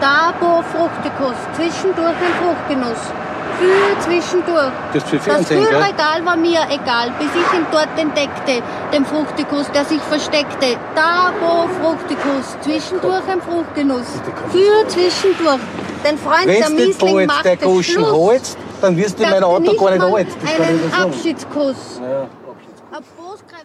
Dabo Fruchtekuss, zwischendurch ein Fruchtgenuss. Für zwischendurch. Das ist für Das? Füllregal war mir egal, bis ich ihn dort entdeckte, den Fruchtikuss, der sich versteckte. Dabo Fruchtikuss, zwischendurch ein Fruchtgenuss. Für zwischendurch. Dein Freund der Wenn du Miesling macht der Schluss. holst, dann wirst du in mein Sagte Auto gar nicht alt. Einen. Abschiedskuss. Ja. Brustkrebs.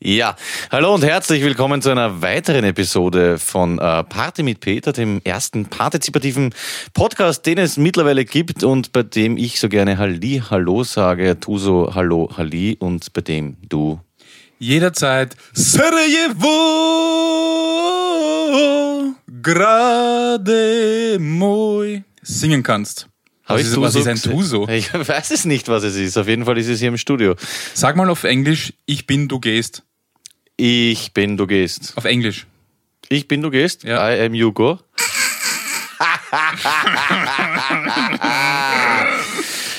Ja, hallo und herzlich willkommen zu einer weiteren Episode von äh, Party mit Peter, dem ersten partizipativen Podcast, den es mittlerweile gibt und bei dem ich so gerne Halli, Hallo sage, du so Hallo, Halli und bei dem du. jederzeit Sarajevo gerade moi singen kannst. Was ist, was so ist ein? Tuso? Ich weiß es nicht, was es ist. Auf jeden Fall ist es hier im Studio. Sag mal auf Englisch, ich bin, du gehst. Ich bin, du gehst. Auf Englisch. Ich bin, du gehst. Ja. I am you go.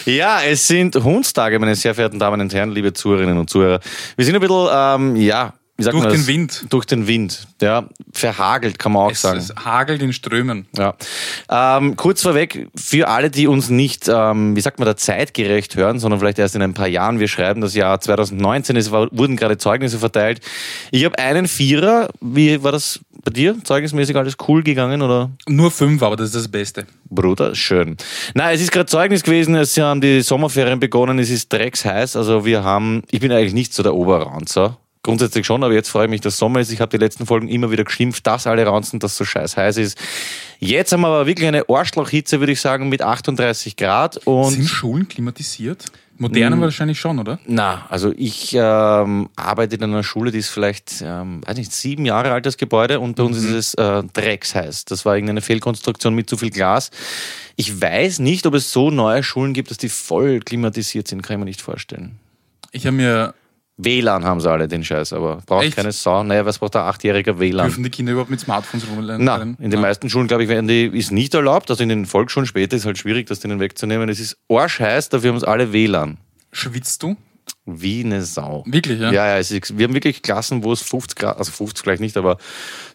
Ja, es sind Hundstage, meine sehr verehrten Damen und Herren, liebe Zuhörerinnen und Zuhörer. Wir sind ein bisschen, ähm, ja, wie sagt Durch man das? den Wind. Durch den Wind, ja. Verhagelt, kann man auch Es, sagen. es hagelt in Strömen. Ja. Ähm, kurz vorweg, für alle, die uns nicht, ähm, wie sagt man da, zeitgerecht hören, sondern vielleicht erst in ein paar Jahren, wir schreiben das Jahr 2019, es war, wurden gerade Zeugnisse verteilt. Ich habe einen Vierer, wie war das bei dir? Zeugnismäßig alles cool gegangen oder? Nur fünf, aber das ist das Beste. Bruder, schön. Na, es ist gerade Zeugnis gewesen, es haben die Sommerferien begonnen, es ist drecksheiß, also wir haben, ich bin eigentlich nicht so der Oberranzer. Grundsätzlich schon, aber jetzt freue ich mich, dass Sommer ist. Ich habe die letzten Folgen immer wieder geschimpft, dass alle ranzen, dass so scheiß heiß ist. Jetzt haben wir aber wirklich eine Arschlochhitze, würde ich sagen, mit 38 Grad und Sind Schulen klimatisiert? Moderne Hm. wahrscheinlich schon, oder? Na, also ich ähm, arbeite in einer Schule, die ist vielleicht, ähm, weiß nicht, sieben Jahre alt, das Gebäude, und bei uns ist es äh, drecksheiß. Das war irgendeine Fehlkonstruktion mit zu viel Glas. Ich weiß nicht, ob es so neue Schulen gibt, dass die voll klimatisiert sind, kann ich mir nicht vorstellen. Ich habe mir, WLAN haben sie alle, den Scheiß, aber braucht Echt? keine Sau. Naja, was braucht der achtjähriger WLAN? dürfen die Kinder überhaupt mit Smartphones rumrennen? Na, in den meisten Schulen, glaube ich, werden die, ist nicht erlaubt. Also in den Volksschulen später ist halt schwierig, das denen wegzunehmen. Es ist arschheiß, dafür haben es alle WLAN. Schwitzt du? Wie eine Sau. Wirklich, ja? Ja, ja, es wir haben wirklich Klassen, wo es 50 Grad, also 50 vielleicht nicht, aber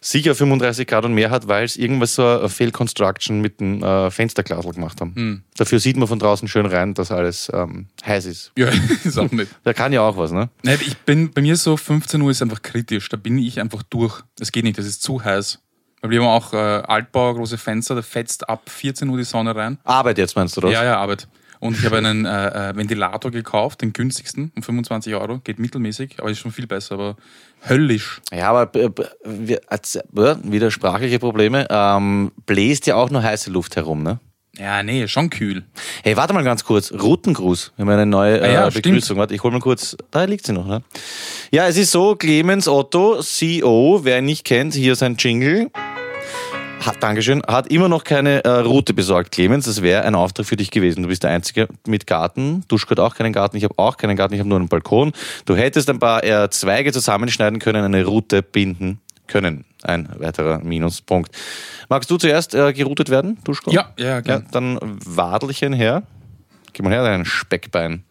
sicher 35 Grad und mehr hat, weil es irgendwas so eine Fehlconstruction mit dem äh, Fensterglasel gemacht haben. Hm. Dafür sieht man von draußen schön rein, dass alles ähm, heiß ist. Ja, ist auch nicht. Da kann ja auch was, ne? Nein, ich bin, bei mir so 15 Uhr ist einfach kritisch. Da bin ich einfach durch. Das geht nicht, das ist zu heiß. Weil wir haben auch äh, Altbau, große Fenster, da fetzt ab 14 Uhr die Sonne rein. Arbeit jetzt meinst du das? Ja, ja, Arbeit. Und ich habe einen äh, äh, Ventilator gekauft, den günstigsten, um 25 Euro. Geht mittelmäßig, aber ist schon viel besser, aber höllisch. Ja, aber äh, wir, äh, wieder sprachliche Probleme. Ähm, bläst ja auch nur heiße Luft herum, ne? Ja, nee, schon kühl. Hey, warte mal ganz kurz. Routengruß. Wir haben eine neue Ah ja, äh, Begrüßung. Warte, ich hol mal kurz. Da liegt sie noch, ne? Ja, es ist so, Clemens Otto, CEO, wer ihn nicht kennt, hier sein Jingle. Hat, Dankeschön, hat immer noch keine äh, Route besorgt, Clemens. Das wäre ein Auftrag für dich gewesen. Du bist der Einzige mit Garten. Duschko hat auch keinen Garten, ich habe auch keinen Garten, ich habe nur einen Balkon. Du hättest ein paar äh, Zweige zusammenschneiden können, eine Route binden können. Ein weiterer Minuspunkt. Magst du zuerst äh, geroutet werden, Duschko? Ja, ja, Ja, gern. dann Wadelchen her. Gib mal her, dein Speckbein.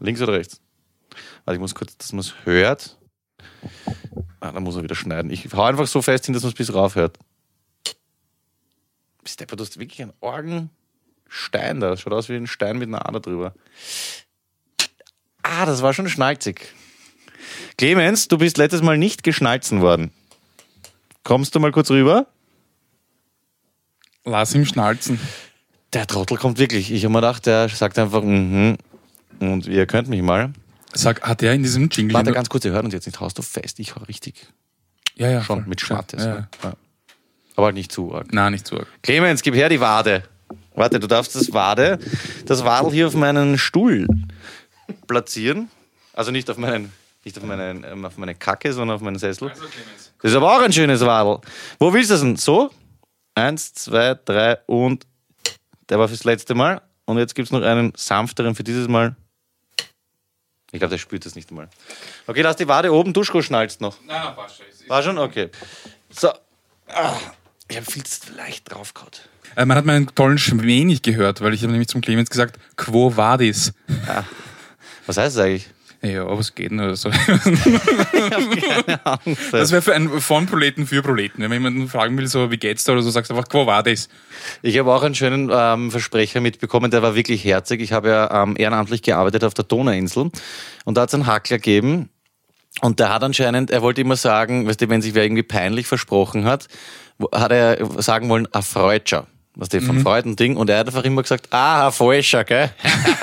Links oder rechts? Warte, ich muss kurz, dass man es hört. Ah, dann muss er wieder schneiden. Ich hau einfach so fest hin, dass man es bis rauf hört. Bist du hast wirklich einen Orgenstein da. Schaut aus wie ein Stein mit einer Ader drüber. Ah, das war schon schnalzig. Clemens, du bist letztes Mal nicht geschnalzen worden. Kommst du mal kurz rüber? Lass ihn schnalzen. Der Trottel kommt wirklich. Ich habe mir gedacht, der sagt einfach, mhm. Und ihr könnt mich mal. Sag, hat er in diesem Jingle... Warte ganz kurz, ihr hört uns jetzt nicht. Haust du fest? Ich hau richtig. ja, ja, Schon voll. mit Schmattes. Ja, ja. Ja. Aber halt nicht zu arg. Nein, nicht so arg. Clemens, gib her die Wade. Warte, du darfst das Wade, das Wadel hier auf meinen Stuhl platzieren. Also nicht auf meinen, nicht auf meinen, ähm, auf meine Kacke, sondern auf meinen Sessel. Das ist aber auch ein schönes Wadel. Wo willst du das denn? So? Eins, zwei, drei und der war fürs letzte Mal. Und jetzt gibt es noch einen sanfteren für dieses Mal. Ich glaube, der spürt das nicht einmal. Okay, lass die Wade oben, Duschko schnalzt noch. Nein, nein, passt schon. War schon? Okay. So. Ah, ich habe viel zu leicht draufgehauen. Äh, man hat meinen tollen Schmäh nicht gehört, weil ich habe nämlich zum Clemens gesagt, quo vadis? Was heißt das eigentlich? Ja, aber es geht nur so. Ich habe keine Ahnung. Das wäre für ein von Proleten für Proleten. Wenn man jemanden fragen will, so wie geht's da oder so, sagst du einfach, quo war das? Ich habe auch einen schönen ähm, Versprecher mitbekommen, der war wirklich herzig. Ich habe ja ähm, ehrenamtlich gearbeitet auf der Donauinsel und da hat es einen Hackler gegeben und der hat anscheinend, er wollte immer sagen, weißt du, wenn sich wer irgendwie peinlich versprochen hat, hat er sagen wollen, a Freudscher. Was der vom Freuden-Ding. Und er hat einfach immer gesagt, ah, ein Falscher, gell?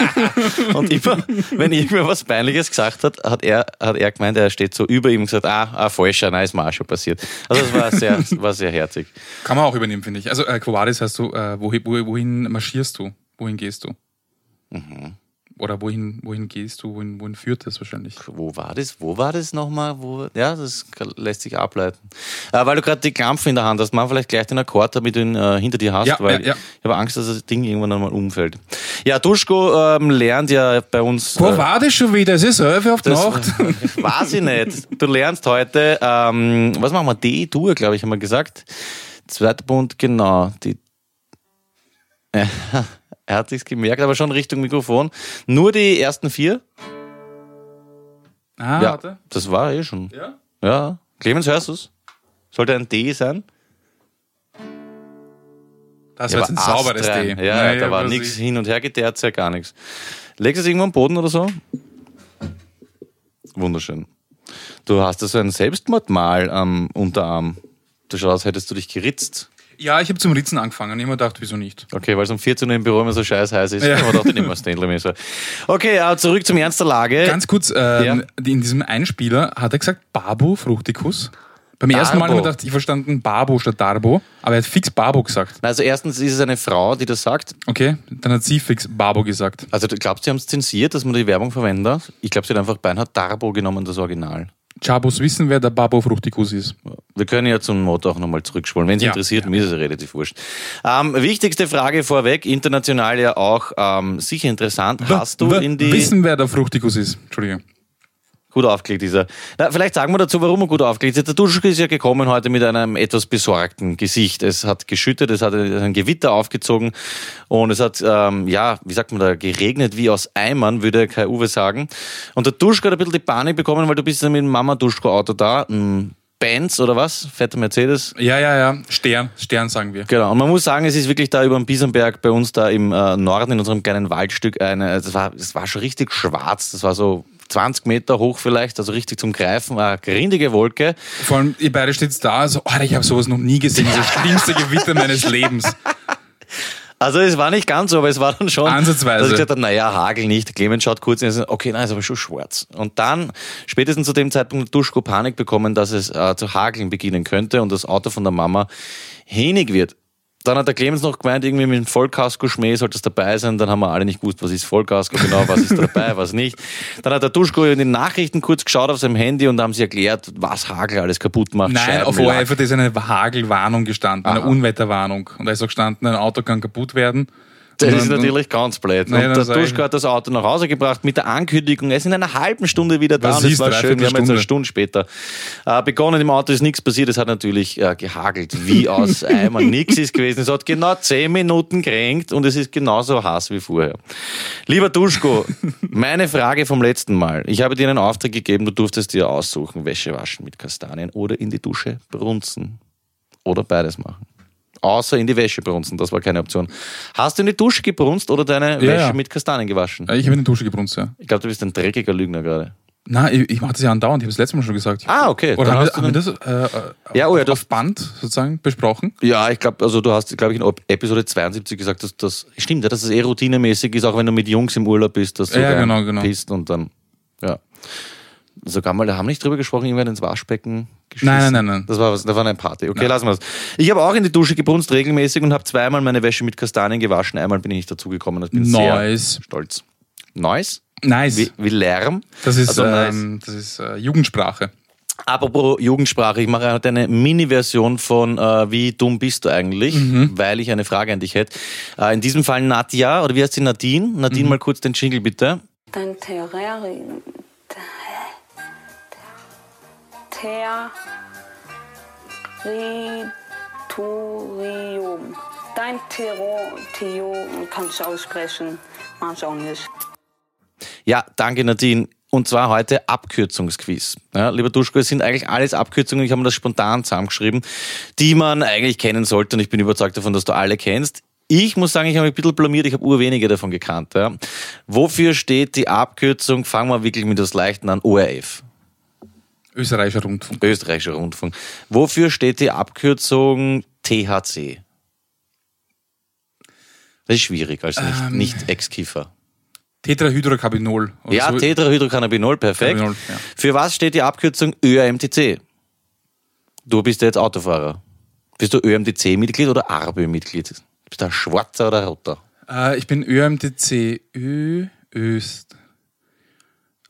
und immer, wenn irgendwer was Peinliches gesagt hat, hat er, hat er gemeint, er steht so über ihm und gesagt, ah, ein Falscher, nein, ist mir auch schon passiert. Also das war sehr, war sehr herzig. Kann man auch übernehmen, finde ich. Also äh, Quo Vadis heißt du, äh, wohin, wo- wohin marschierst du? Wohin gehst du? Mhm. Oder wohin, wohin gehst du? Wohin, wohin führt das wahrscheinlich? Wo war das? Wo war das nochmal? Wo? Ja, das lässt sich ableiten. Äh, weil du gerade die Klampfe in der Hand hast, mach vielleicht gleich den Akkord, damit du ihn äh, hinter dir hast, Ja, weil ja, ja. ich habe Angst, dass das Ding irgendwann einmal umfällt. Ja, Duschko ähm, lernt ja bei uns. Quo äh, Vadis schon wieder? Es ist elf auf die das Nacht. weiß ich nicht. Du lernst heute, ähm, was machen wir? D-Dur, glaube ich, haben wir gesagt. Zweiter Bund, genau. Die, ja, er hat sich's gemerkt, aber schon Richtung Mikrofon. Nur die ersten vier. Ah, ja, warte. das war eh schon. Ja? Ja. Clemens, hörst du's? Sollte ein D sein? Das Ja, war jetzt ein sauberes. D. Ja, Naja, da war nichts ich- hin und her geteert, ja gar nichts. Legst du es irgendwo am Boden oder so? Wunderschön. Du hast da so ein Selbstmordmal am Unterarm. Du schaust, hättest du dich geritzt. Ja, ich habe zum Ritzen angefangen. Ich hab mir gedacht, wieso nicht? Okay, weil es um 14 Uhr im Büro immer so scheiß heiß ist. Ja. Aber dachte ich nicht mehr Stanley so. Okay, äh, zurück zum Ernst der Lage. Ganz kurz, ähm, Ja. in diesem Einspieler hat er gesagt Babu Fructicus. Beim ersten Mal habe ich Darbo. mir gedacht, ich verstanden Babo statt Darbo, aber er hat fix Babo gesagt. also erstens ist es eine Frau, die das sagt. Okay, dann hat sie fix Babo gesagt. Also du glaubst, sie haben es zensiert, dass man die Werbung verwenden darf? Ich glaube, sie hat einfach Beinhard Darbo genommen, das Original. Chabos wissen, wer der Babo Fructicus ist. Wir können ja zum Motto auch nochmal zurückspulen. Wenn es Ja. interessiert, mir ist es relativ wurscht. Ähm, wichtigste Frage vorweg, international ja auch ähm, sicher interessant. Hast du W- in die... Wissen, wer der Fructicus ist? Entschuldige. Gut aufgelegt ist er. Na, vielleicht sagen wir dazu, warum er gut aufgelegt ist. Der Duschko ist ja gekommen heute mit einem etwas besorgten Gesicht. Es hat geschüttet, es hat ein Gewitter aufgezogen und es hat, ähm, ja, wie sagt man da, geregnet wie aus Eimern, würde Kai Uwe sagen. Und der Duschko hat ein bisschen die Panik bekommen, weil du bist ja mit dem Mama-Duschko-Auto da. Ein Benz oder was? Fetter Mercedes. Ja, ja, ja. Stern. Stern sagen wir. Genau, und man muss sagen, es ist wirklich da über dem Biesenberg bei uns da im äh, Norden in unserem kleinen Waldstück eine, es war, es war schon richtig schwarz, das war so 20 Meter hoch vielleicht, also richtig zum Greifen, eine grindige Wolke. Vor allem, ihr beide steht da, so, oh, ich habe sowas noch nie gesehen. Das schlimmste Gewitter meines Lebens. Also es war nicht ganz so, aber es war dann schon, Ansatzweise. dass ich gesagt habe, naja, Hagel nicht. Clemens schaut kurz und sagt, okay, nein, ist aber schon schwarz. Und dann, spätestens zu dem Zeitpunkt, hat Duschko Panik bekommen, dass es äh, zu hageln beginnen könnte und das Auto von der Mama hinig wird. Dann hat der Clemens noch gemeint, irgendwie mit dem Vollkasko-Schmäh sollte es dabei sein. Dann haben wir alle nicht gewusst, was ist Vollkasko genau, was ist dabei, was nicht. Dann hat der Duschko in den Nachrichten kurz geschaut auf seinem Handy und haben sie erklärt, was Hagel alles kaputt macht. Nein, Scheiben, auf. ORF ist eine Hagelwarnung gestanden, eine Aha. Unwetterwarnung. Und da ist auch gestanden, ein Auto kann kaputt werden. Das Und ist dann- natürlich ganz blöd. Nein, und dann der Duschko hat das Auto nach Hause gebracht mit der Ankündigung, er ist in einer halben Stunde wieder da Was und es ist, war schön. Wir haben jetzt eine Stunde? Stunde später äh, begonnen. Im Auto ist nichts passiert, es hat natürlich äh, gehagelt, wie aus Eimer. Nichts ist gewesen. Es hat genau zehn Minuten gerenkt und es ist genauso heiß wie vorher. Lieber Duschko, meine Frage vom letzten Mal. Ich habe dir einen Auftrag gegeben, du durftest dir aussuchen, Wäsche waschen mit Kastanien oder in die Dusche brunzen. Oder beides machen. Außer in die Wäsche brunzen, das war keine Option. Hast du in die Dusche gebrunst oder deine Ja, Wäsche ja. mit Kastanien gewaschen? Ich habe in die Dusche gebrunst, ja. Ich glaube, du bist ein dreckiger Lügner gerade. Nein, ich, ich mache das ja andauernd. Ich habe es letztes Mal schon gesagt. Ah, okay. Oder haben, hast du haben wir das äh, Ja, oh ja, auf, auf Band sozusagen besprochen? Ja, ich glaube, also du hast, glaube ich, in Episode 72 gesagt, dass das stimmt, ja, dass es eh routinemäßig ist, auch wenn du mit Jungs im Urlaub bist, dass du Ja, genau, genau. und dann, ja. Sogar mal, da haben wir nicht drüber gesprochen, irgendwann ins Waschbecken geschissen. Nein, nein, nein, nein. Das war, was, das war eine Party. Okay, lassen wir es. Ich habe auch in die Dusche gebrunst regelmäßig und habe zweimal meine Wäsche mit Kastanien gewaschen. Einmal bin ich nicht dazugekommen. Ich bin Nice. sehr stolz. Nice? Nice. Wie, wie Lärm? das ist, Also nice. ähm, das ist äh, Jugendsprache. Apropos Jugendsprache, ich mache heute eine Mini-Version von äh, Wie dumm bist du eigentlich, Mhm. weil ich eine Frage an dich hätte. Äh, in diesem Fall Nadja, oder wie heißt sie, Nadine? Mhm. Nadine, mal kurz den Jingle bitte. Dein Terrarium. Territorium. Dein Territorium kannst du aussprechen. Mach ich auch nicht. Ja, danke Nadine. Und zwar heute Abkürzungsquiz. Ja, lieber Duschko, es sind eigentlich alles Abkürzungen, ich habe mir das spontan zusammengeschrieben, die man eigentlich kennen sollte. Und ich bin überzeugt davon, dass du alle kennst. Ich muss sagen, ich habe mich ein bisschen blamiert, ich habe urwenige davon gekannt. Ja. Wofür steht die Abkürzung, fangen wir wirklich mit das Leichten an, ORF? Österreichischer Rundfunk. Österreichischer Rundfunk. Wofür steht die Abkürzung THC? Das ist schwierig, als nicht, Ähm. nicht Ex-Kiefer. Tetrahydrocannabinol. Ja, so. Tetrahydrocannabinol, perfekt. Cannabinol, ja. Für was steht die Abkürzung ÖMTC? Du bist ja jetzt Autofahrer. Bist du ÖMTC-Mitglied oder ARBÖ-Mitglied? Bist du ein Schwarzer oder Roter? Äh, ich bin ÖMTC Ö Öst.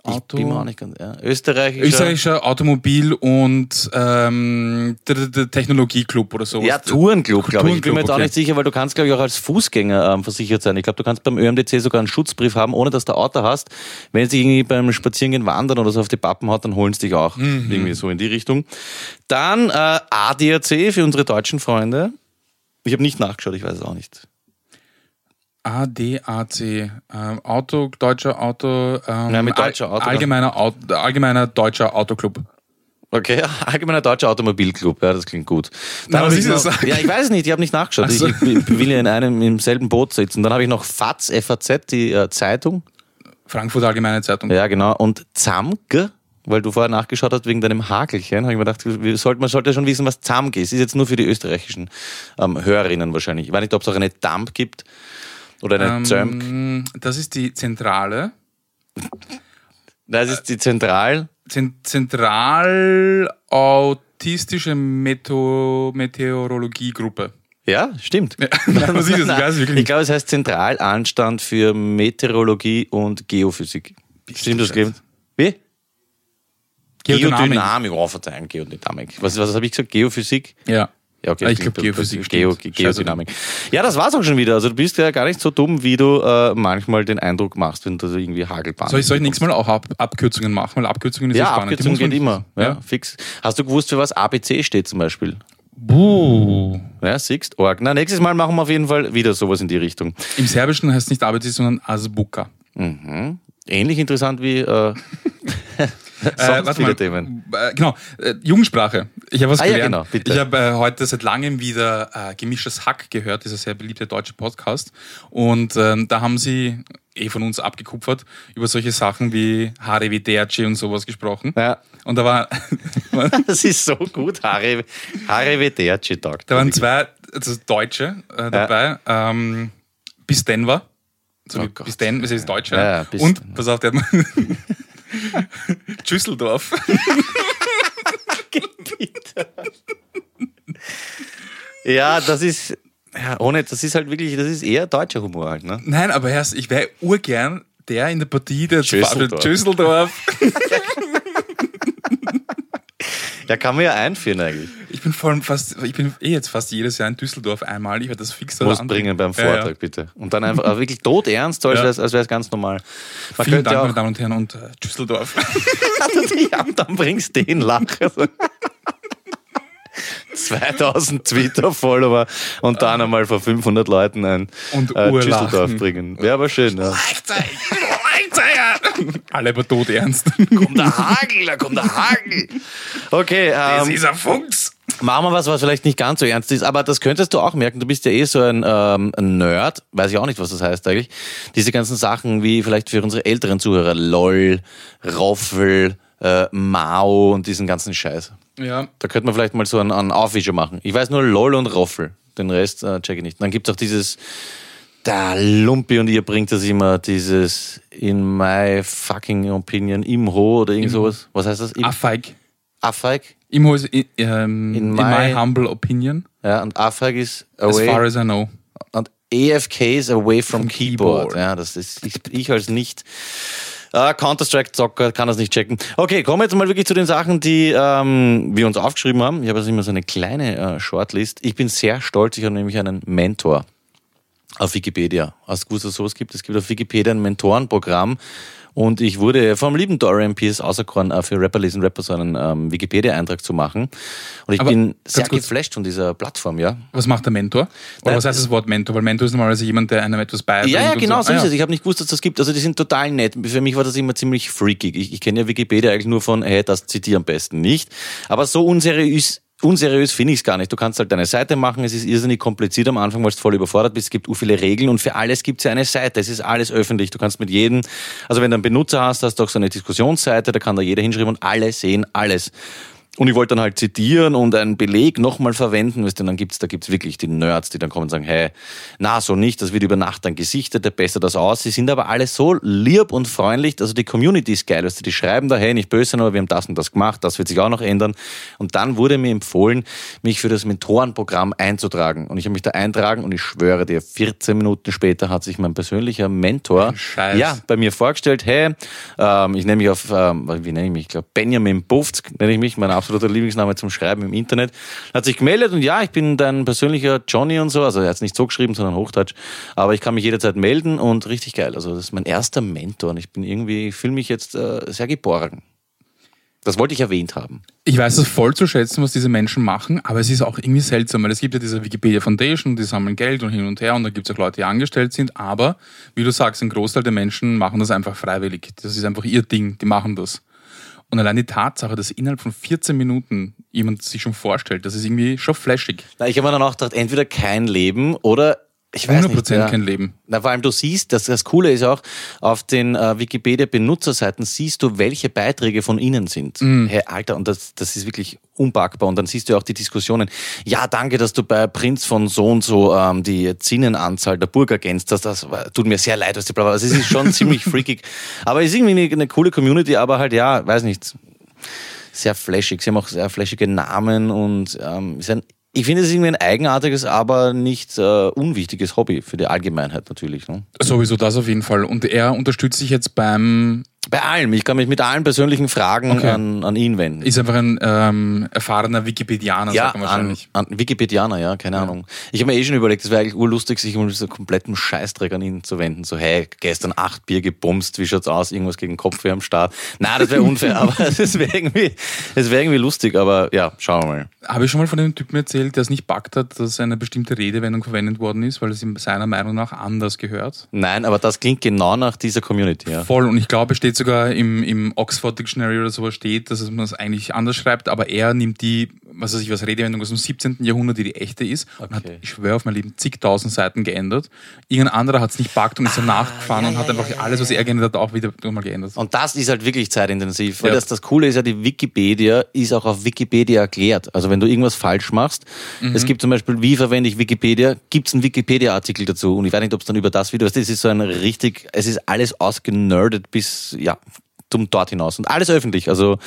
Auto. Ich bin mir auch nicht ganz, ja. Österreichischer. Österreichischer Automobil- und ähm, der, der, Technologieclub oder sowas. Ja, Tourenclub, glaube ich. Ich bin mir jetzt auch okay. nicht sicher, weil du kannst, glaube ich, auch als Fußgänger ähm, versichert sein. Ich glaube, du kannst beim ÖMDC sogar einen Schutzbrief haben, ohne dass du Auto hast. Wenn sie irgendwie beim Spazierengehen wandern oder so auf die Pappen hat, dann holen sie dich auch. Mhm. Irgendwie so in die Richtung. Dann äh, ADAC für unsere deutschen Freunde. Ich habe nicht nachgeschaut, ich weiß es auch nicht. ADAC, ähm, Auto, deutscher Auto, ähm, Ja, mit deutscher Auto- allgemeiner, Auto, allgemeiner deutscher Autoclub. Okay, allgemeiner deutscher Automobilclub, ja, das klingt gut. Na, hab was ich ist noch, das? Ja, ich weiß es nicht, ich habe nicht nachgeschaut. Ach so. Ich, ich will ja in einem im selben Boot sitzen. Dann habe ich noch FAZ, FAZ, die äh, Zeitung. Frankfurt Allgemeine Zeitung. Ja, genau. Und Zamg, weil du vorher nachgeschaut hast wegen deinem Hakelchen, habe ich mir gedacht, wir sollten, man sollte schon wissen, was Zamg ist. Ist jetzt nur für die österreichischen ähm, Hörerinnen wahrscheinlich. Ich weiß nicht, ob es auch eine Damp gibt oder eine Zömk. Ähm, das ist die Zentrale. Das ist die Zentral. Zen Zentral Autistische Meto Meteorologiegruppe. Ja, stimmt. Nein, was ist das? Ich weiß ich glaube, es heißt Zentralanstand für Meteorologie und Geophysik. Stimmt das, Clemens? Wie? Geodynamik. Geodynamik. Oh, verzeihen, Geodynamik. Was, was habe ich gesagt? Geophysik? Ja. Ja, okay. Ah, ich glaub, Geophysik Geo, stimmt. Geodynamik. Ja, das war's auch schon wieder. Also du bist ja gar nicht so dumm, wie du äh, manchmal den Eindruck machst, wenn du irgendwie Hagelbahn. Soll ich, soll ich nächstes Mal auch Ab Abkürzungen machen? Weil Abkürzungen ist ja, Ja, spannend. Die Abkürzung muss man- geht immer. Ja, Ja. fix. Hast du gewusst, für was ABC steht zum Beispiel? Buh. Ja, siehst, Org. Na, nächstes Mal machen wir auf jeden Fall wieder sowas in die Richtung. Im Serbischen heißt es nicht Arbeitsi, sondern Azbuka. Ähnlich interessant wie äh, warte viele mal. Themen. Äh, genau, äh, Jugendsprache. Ich habe was Ah, ja, gelernt. genau, bitte. Ich habe äh, heute seit langem wieder äh, Gemischtes Hack gehört, dieser sehr beliebte deutsche Podcast. Und ähm, da haben sie, eh von uns abgekupfert, über solche Sachen wie Harevederci und sowas gesprochen. Ja. Und da, war, Das ist so gut. Haare, Haare Vederci Tag. da waren zwei also Deutsche äh, dabei. Ähm, bis Denver. So Oh bis Den, das ist Deutsche. Ja, ja, und, Denver. pass auf, der hat Düsseldorf. Ja, das ist. Ja, ohne, das ist halt wirklich, das ist eher deutscher Humor halt, ne? Nein, aber Herr, ich wäre urgern der in der Partie, der Düsseldorf. Düsseldorf. Ja, kann man ja einführen eigentlich. Ich bin vor allem fast, ich bin eh jetzt fast jedes Jahr in Düsseldorf einmal. Ich werde das fix Musst an- bringen beim Ja, ja. Vortrag, bitte. Und dann einfach aber wirklich todernst, so als Ja. wäre es ganz normal. Man Vielen Dank, ja meine auch, Damen und Herren, und äh, Düsseldorf. ja, und dann bringst du den Lacher. So. 2000 Twitter-Follower und dann einmal vor 500 Leuten ein Und äh. Düsseldorf bringen. Wäre aber schön, ja. Alle aber todernst. Kommt der Hagel, da kommt der Hagel. Okay, ähm, ein Fuchs. Machen wir was, was vielleicht nicht ganz so ernst ist, aber das könntest du auch merken. Du bist ja eh so ein, ähm, ein Nerd, weiß ich auch nicht, was das heißt eigentlich. Diese ganzen Sachen wie vielleicht für unsere älteren Zuhörer LOL, Roffel, äh, Mao und diesen ganzen Scheiß. Ja, Da könnte man vielleicht mal so einen, einen Aufwischer machen. Ich weiß nur LOL und Roffel. Den Rest äh, check ich nicht. Dann gibt's auch dieses, der Lumpi und ihr bringt das immer, dieses in my fucking opinion, Imho oder irgend sowas. Was heißt das? Im, Affeig. Affeig? Immo ist in, ähm, In in, my- my, humble opinion, Ja, und Affeig ist as away. far as I know. Und AFK is away from Vom keyboard. Keyboard. Ja, das ist ich, ich als nicht äh, Counter-Strike-Zocker kann das nicht checken. Okay, kommen wir jetzt mal wirklich zu den Sachen, die ähm, wir uns aufgeschrieben haben. Ich habe also immer so eine kleine äh, Shortlist. Ich bin sehr stolz, ich habe nämlich einen Mentor auf Wikipedia. Hast du gewusst, dass es sowas gibt? Es gibt auf Wikipedia ein Mentorenprogramm Und ich wurde vom lieben Dorian Pierce auserkoren, äh, für Rapper lesen Rapper so einen ähm, Wikipedia-Eintrag zu machen. Und ich Aber bin sehr kurz. geflasht von dieser Plattform, ja. Was macht der Mentor? Oder Nein, was heißt das Wort Mentor? Weil Mentor ist normalerweise jemand, der einem etwas beibringt. Ja, ja, genau, so Ah, ist ja. es. Ich habe nicht gewusst, dass das gibt. Also die sind total nett. Für mich war das immer ziemlich freakig. Ich, ich kenne ja Wikipedia eigentlich nur von, hey, das zitiere am besten nicht. Aber so unseriös, unseriös finde ich es gar nicht. Du kannst halt deine Seite machen, es ist irrsinnig kompliziert am Anfang, weil du voll überfordert bist. Es gibt u viele Regeln und für alles gibt es ja eine Seite. Es ist alles öffentlich. Du kannst mit jedem, also wenn du einen Benutzer hast, hast du auch so eine Diskussionsseite, da kann da jeder hinschreiben und alle sehen alles. Und ich wollte dann halt zitieren und einen Beleg nochmal verwenden, weißt du, dann gibt's da gibt's wirklich die Nerds, die dann kommen und sagen, hey, na, so nicht, das wird über Nacht dann gesichtet, der besser das aus. Sie sind aber alle so lieb und freundlich, also die Community ist geil, weißt du, die schreiben da, hey, nicht böse, aber wir haben das und das gemacht, das wird sich auch noch ändern. Und dann wurde mir empfohlen, mich für das Mentorenprogramm einzutragen. Und ich habe mich da eintragen und ich schwöre dir, 14 Minuten später hat sich mein persönlicher Mentor, Scheiß. ja, bei mir vorgestellt, hey, ähm, ich nenne mich auf, ähm, wie nenne ich mich, ich glaube Benjamin Bufz nenne ich mich, mein absoluter Lieblingsname zum Schreiben im Internet, hat sich gemeldet und ja, ich bin dein persönlicher Johnny und so, also er hat es nicht so geschrieben, sondern Hochdeutsch, aber ich kann mich jederzeit melden und richtig geil, also das ist mein erster Mentor und ich bin irgendwie, fühle mich jetzt äh, sehr geborgen. Das wollte ich erwähnt haben. Ich weiß es voll zu schätzen, was diese Menschen machen, aber es ist auch irgendwie seltsam, weil es gibt ja diese Wikipedia Foundation, die sammeln Geld und hin und her und da gibt es auch Leute, die angestellt sind, aber wie du sagst, ein Großteil der Menschen machen das einfach freiwillig. Das ist einfach ihr Ding, die machen das. Und allein die Tatsache, dass innerhalb von 14 Minuten jemand sich schon vorstellt, das ist irgendwie schon flashig. Na, ich habe mir dann auch gedacht, entweder kein Leben oder ich weiß 100% nicht, ja. kein Leben. Na, vor allem du siehst, das, das Coole ist auch, auf den äh, Wikipedia-Benutzerseiten siehst du, welche Beiträge von ihnen sind. Hey, Alter, und das, das ist wirklich unpackbar. Und dann siehst du auch die Diskussionen. Ja, danke, dass du bei Prinz von so und so ähm, die Zinnenanzahl der Burg ergänzt hast. Das war- tut mir sehr leid, was die bla. Also es ist schon ziemlich freakig. Aber es ist irgendwie eine, eine coole Community, aber halt, ja, weiß nicht, sehr flashig. Sie haben auch sehr flashige Namen und ähm, ist ein, ich finde es irgendwie ein eigenartiges, aber nicht äh, unwichtiges Hobby für die Allgemeinheit natürlich. Ne? Sowieso das auf jeden Fall. Und er unterstützt sich jetzt beim, Bei allem. Ich kann mich mit allen persönlichen Fragen Okay. an, an ihn wenden. ist einfach ein ähm, erfahrener Wikipedianer, ja, sagt man an, wahrscheinlich. an Wikipedianer, ja, keine Ahnung. Ich habe mir eh schon überlegt, es wäre eigentlich urlustig, sich um so kompletten Scheißdreck an ihn zu wenden. So, hey, gestern acht Bier gebumst, wie schaut's aus? Irgendwas gegen Kopfweh am Start. Na, das wäre unfair, aber es wäre irgendwie, es wäre irgendwie lustig, aber ja, schauen wir mal. Habe ich schon mal von dem Typen erzählt, der es nicht packt hat, dass eine bestimmte Redewendung verwendet worden ist, weil es ihm seiner Meinung nach anders gehört? Nein, aber das klingt genau nach dieser Community, ja. Voll. Und ich glaube, es steht sogar im, im Oxford Dictionary oder sowas steht, dass man es eigentlich anders schreibt, aber er nimmt die, was weiß ich, was Redewendung aus dem 17. Jahrhundert, die die echte ist, und hat, Okay. ich schwöre auf mein Leben, zigtausend Seiten geändert. Irgendein anderer hat es nicht packt und ist Ah, danach gefahren und hat einfach alles, was er geändert hat, auch wieder nochmal geändert. Und das ist halt wirklich zeitintensiv. Weil Ja. das, das Coole ist ja, die Wikipedia ist auch auf Wikipedia erklärt. Also wenn du irgendwas falsch machst, Mhm. es gibt zum Beispiel, wie verwende ich Wikipedia, gibt es einen Wikipedia-Artikel dazu. Und ich weiß nicht, ob es dann über das Video ist. Es ist so ein richtig, es ist alles ausgenerdet bis, ja, zum dort hinaus. Und alles öffentlich. Also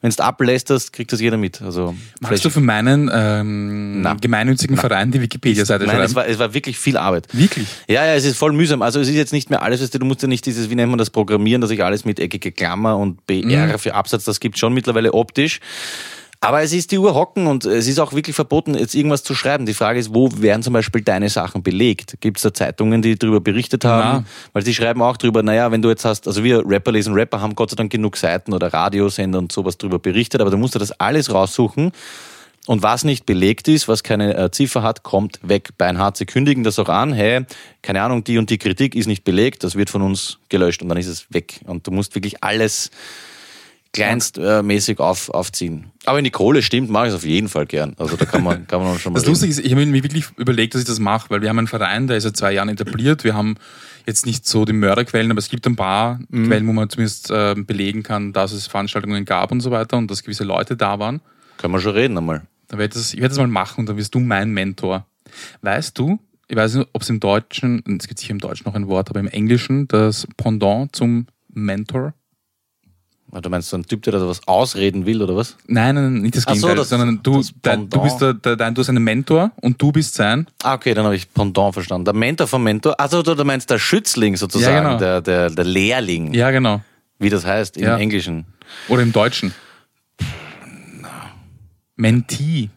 wenn du ablästerst, kriegt das jeder mit. Also Magst du für meinen ähm, gemeinnützigen Verein die Wikipedia-Seite Nein, schreiben? es war, es war wirklich viel Arbeit. Wirklich? Ja, ja, es ist voll mühsam. Also es ist jetzt nicht mehr alles, weißt du, du musst ja nicht dieses, wie nennt man das, Programmieren, dass ich alles mit eckige Klammer und BR für Absatz, das gibt schon mittlerweile optisch. Aber es ist die Uhr hocken und es ist auch wirklich verboten, jetzt irgendwas zu schreiben. Die Frage ist, wo werden zum Beispiel deine Sachen belegt? Gibt es da Zeitungen, die darüber berichtet haben? Na. Weil sie schreiben auch drüber, naja, wenn du jetzt hast, also wir Rapper lesen Rapper haben Gott sei Dank genug Seiten oder Radiosender und sowas drüber berichtet, aber du musst dir das alles raussuchen. Und was nicht belegt ist, was keine äh, Ziffer hat, kommt weg. Beinhard, sie kündigen das auch an, hey, keine Ahnung, die und die Kritik ist nicht belegt, das wird von uns gelöscht und dann ist es weg. Und du musst wirklich alles kleinstmäßig auf, aufziehen. Aber wenn die Kohle stimmt, mache ich es auf jeden Fall gern. Also da kann man, kann man schon mal Das Lustige ist, ich habe mir wirklich überlegt, dass ich das mache, weil wir haben einen Verein, der ist seit zwei Jahren etabliert. Wir haben jetzt nicht so die Mörderquellen, aber es gibt ein paar Mhm. Quellen, wo man zumindest äh, belegen kann, dass es Veranstaltungen gab und so weiter und dass gewisse Leute da waren. Können wir schon reden einmal. Dann werd ich, das, ich werde das mal machen und dann wirst du mein Mentor. Weißt du, ich weiß nicht, ob es im Deutschen, es gibt sicher im Deutschen noch ein Wort, aber im Englischen das Pendant zum Mentor. Ah, Du meinst so ein Typ, der da was ausreden will, oder was? Nein, nein, nicht das Ach so, Gegenteil, das- sondern du, das dein, du bist der, der, dein, du hast einen Mentor und du bist sein. Ah, okay, dann habe ich Pendant verstanden. Der Mentor vom Mentor. Also du, du meinst der Schützling sozusagen, Ja, genau. der, der, der Lehrling, Ja, genau. wie das heißt im Ja. Englischen. Oder im Deutschen. Mentee.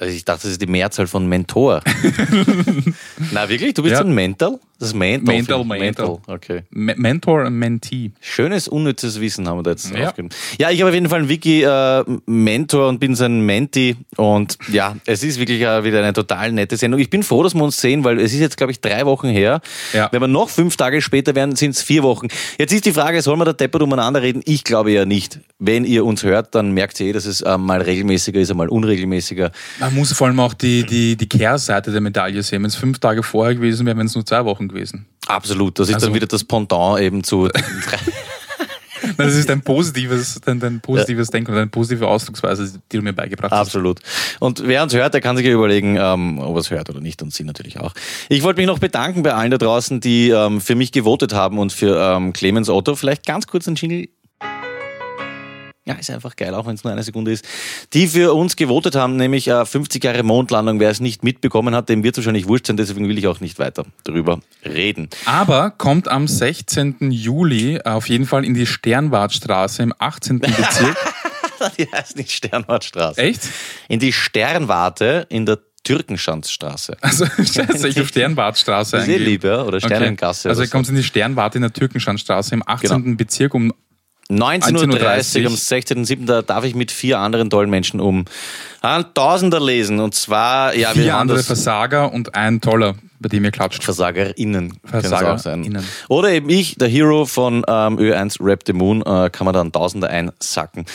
Also ich dachte, das ist die Mehrzahl von Mentor. Na wirklich? Du bist Ja. ein Mental? Das ist Mental. Mental. Mental. Okay. Me- Mentor und Mentee. Schönes, unnützes Wissen haben wir da jetzt Ja. aufgenommen. Ja, ich habe auf jeden Fall einen Wiki-Mentor und bin sein Menti. Und ja, es ist wirklich äh, wieder eine total nette Sendung. Ich bin froh, dass wir uns sehen, weil es ist jetzt, glaube ich, drei Wochen her. Ja. Wenn wir noch fünf Tage später wären, sind es vier Wochen. Jetzt ist die Frage, soll man da deppert umeinander reden? Ich glaube ja nicht. Wenn ihr uns hört, dann merkt ihr eh, dass es äh, mal regelmäßiger ist, mal unregelmäßiger. Man muss vor allem auch die, die, die Kehrseite der Medaille sehen. Wenn es fünf Tage vorher gewesen wäre, wären es nur zwei Wochen gewesen. Absolut. Das ist Also- dann wieder das Pendant eben zu Nein, das ist ein positives, dein, dein positives Denken oder eine positive Ausdrucksweise, die du mir beigebracht hast. Absolut. Und wer uns hört, der kann sich ja überlegen, ähm, ob er es hört oder nicht und Sie natürlich auch. Ich wollte mich noch bedanken bei allen da draußen, die ähm, für mich gewotet haben und für ähm, Clemens Otto. Vielleicht ganz kurz ein Jingle. Ja, ist einfach geil, auch wenn es nur eine Sekunde ist. Die für uns gewotet haben, nämlich äh, 50 Jahre Mondlandung. Wer es nicht mitbekommen hat, dem wird es wahrscheinlich wurscht sein, deswegen will ich auch nicht weiter darüber reden. Aber kommt am 16. Juli auf jeden Fall in die Sternwartstraße im 18. Bezirk. Die heißt nicht Sternwartstraße. Echt? In die Sternwarte in der Türkenschanzstraße. Also, scheiße, ich auf Sternwartstraße eh eingeben. lieb, ja? Oder Sternengasse. Also, oder ihr so. kommt in die Sternwarte in der Türkenschanzstraße im 18. Genau. Bezirk um 19.30 19:30 Uhr am 16.07. Da darf ich mit vier anderen tollen Menschen um einen Tausender lesen. Und zwar, ja, wir vier haben andere Versager und ein toller, bei dem ihr klatscht. VersagerInnen. auch sein. VersagerInnen. Oder eben ich, der Hero von ähm, Ö1 Rap the Moon, äh, kann man dann Tausender einsacken.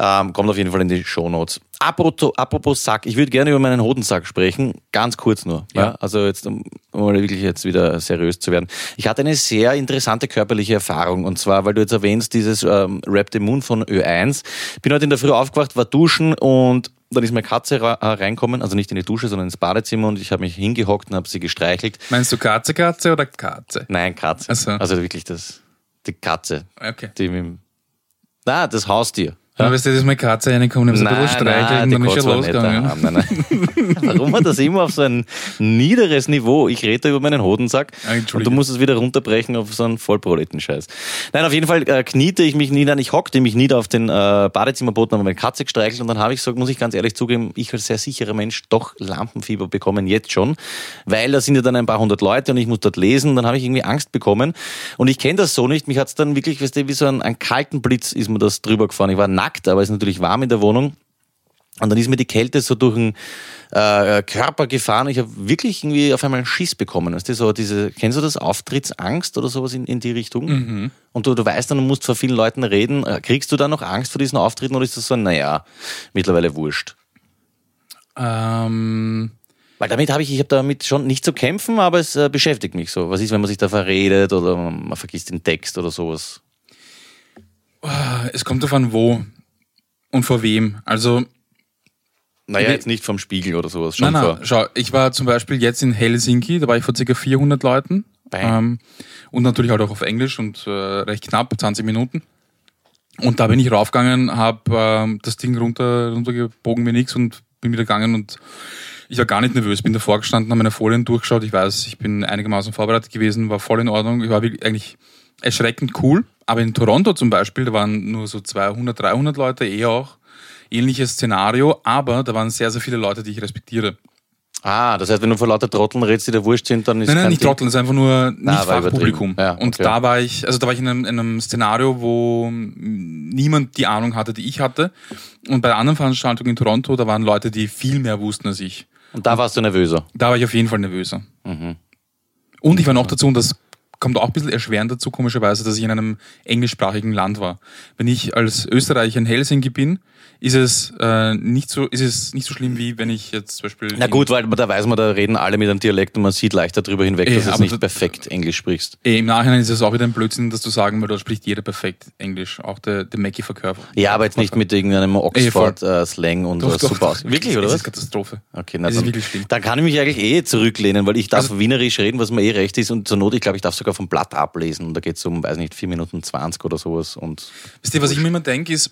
Ähm, kommt auf jeden Fall in die Shownotes. Apropos, apropos Sack, ich würde gerne über meinen Hodensack sprechen, ganz kurz nur. Ja. Ja. Also jetzt, um mal wirklich jetzt wieder seriös zu werden. Ich hatte eine sehr interessante körperliche Erfahrung und zwar, weil du jetzt erwähnst, dieses ähm, Rap the Moon von Ö1. Bin heute in der Früh aufgewacht, war duschen und dann ist meine Katze äh, reinkommen, also nicht in die Dusche, sondern ins Badezimmer und ich habe mich hingehockt und habe sie gestreichelt. Meinst du Katze, Katze oder Katze? Nein, Katze. So. Also wirklich das, die Katze. Okay. Die mit dem, na, das Haustier. Ja. Weißt du, dass meine Katze reinkommt, ich habe ein bisschen streicheln und dann ist schon losgegangen. Nein, nein. Warum hat das immer auf so ein niederes Niveau? Ich rede da über meinen Hodensack Ah, und du musst es wieder runterbrechen auf so einen Vollproletenscheiß. Nein, auf jeden Fall äh, kniete ich mich nieder, ich hockte mich nieder auf den äh, Badezimmerboden, habe meine Katze gestreichelt und dann habe ich so, muss ich ganz ehrlich zugeben, ich als sehr sicherer Mensch doch Lampenfieber bekommen, jetzt schon, weil da sind ja dann ein paar hundert Leute und ich muss dort lesen, dann habe ich irgendwie Angst bekommen und ich kenne das so nicht, mich hat es dann wirklich, weißt du, wie so ein, ein kalten Blitz ist mir das drüber gefahren. Ich war nackt, aber es ist natürlich warm in der Wohnung. Und dann ist mir die Kälte so durch den äh, Körper gefahren. Ich habe wirklich irgendwie auf einmal einen Schiss bekommen. Weißt du, so diese, kennst du das? Auftrittsangst oder sowas in, in die Richtung? Und du, du weißt dann, du musst vor vielen Leuten reden. Äh, Kriegst du da noch Angst vor diesen Auftritten oder ist das so, naja, mittlerweile wurscht? Ähm, Weil damit habe ich, ich habe damit schon nicht zu kämpfen, aber es äh, beschäftigt mich so. Was ist, wenn man sich da verredet oder man vergisst den Text oder sowas? es kommt davon, wo und vor wem. Also, Naja, jetzt nicht vom Spiegel oder sowas. Schon nein, vor. nein, schau, ich war zum Beispiel jetzt in Helsinki, da war ich vor ca. 400 Leuten. Ähm, und natürlich halt auch auf Englisch und äh, recht knapp, 20 Minuten. Und da bin ich raufgegangen, habe ähm, das Ding runter, runtergebogen wie nix und bin wieder gegangen und ich war gar nicht nervös, bin davor gestanden, habe meine Folien durchgeschaut. Ich weiß, ich bin einigermaßen vorbereitet gewesen, war voll in Ordnung. Ich war wirklich eigentlich erschreckend cool. Aber in Toronto zum Beispiel, da waren nur so 200, 300 Leute, eh auch ähnliches Szenario, aber da waren sehr, sehr viele Leute, die ich respektiere. Ah, das heißt, wenn du vor lauter Trotteln redest, die da wurscht sind, dann ist Nein, nein, kein nicht Ding. Trotteln, es ist einfach nur nicht war Fachpublikum. Ja, Und okay. da war ich, also da war ich in einem, in einem Szenario, wo niemand die Ahnung hatte, die ich hatte. Und bei der anderen Veranstaltung in Toronto, da waren Leute, die viel mehr wussten als ich. Und da warst du nervöser. Da war ich auf jeden Fall nervöser. Mhm. Und ich war noch dazu, und das kommt auch ein bisschen erschwerend dazu, komischerweise, dass ich in einem englischsprachigen Land war. Wenn ich als Österreicher in Helsinki bin, ist es, äh, nicht, so, ist es nicht so schlimm, wie wenn ich jetzt zum Beispiel. Na gut, weil da weiß man, da reden alle mit einem Dialekt und man sieht leichter drüber hinweg, Eh, dass du nicht da- perfekt Englisch sprichst. Eh, Im Nachhinein ist es auch wieder ein Blödsinn, das zu sagen, weil dort spricht jeder perfekt Englisch. Auch der, der Mackie-Verkäufer. Ja, aber jetzt nicht mit irgendeinem Eh. Oxford-Slang und Doch, so doch, super doch. aus. Wirklich, oder was? ist Katastrophe. Okay, na Es ist dann, wirklich schlimm. dann kann ich mich eigentlich eh zurücklehnen, weil ich darf Also- Wienerisch reden, was mir eh recht ist und zur Not, ich glaube, ich darf sogar vom Blatt ablesen und da geht es um, weiß nicht, 4 Minuten 20 oder sowas und Wisst ihr, was ich mir immer denke, ist,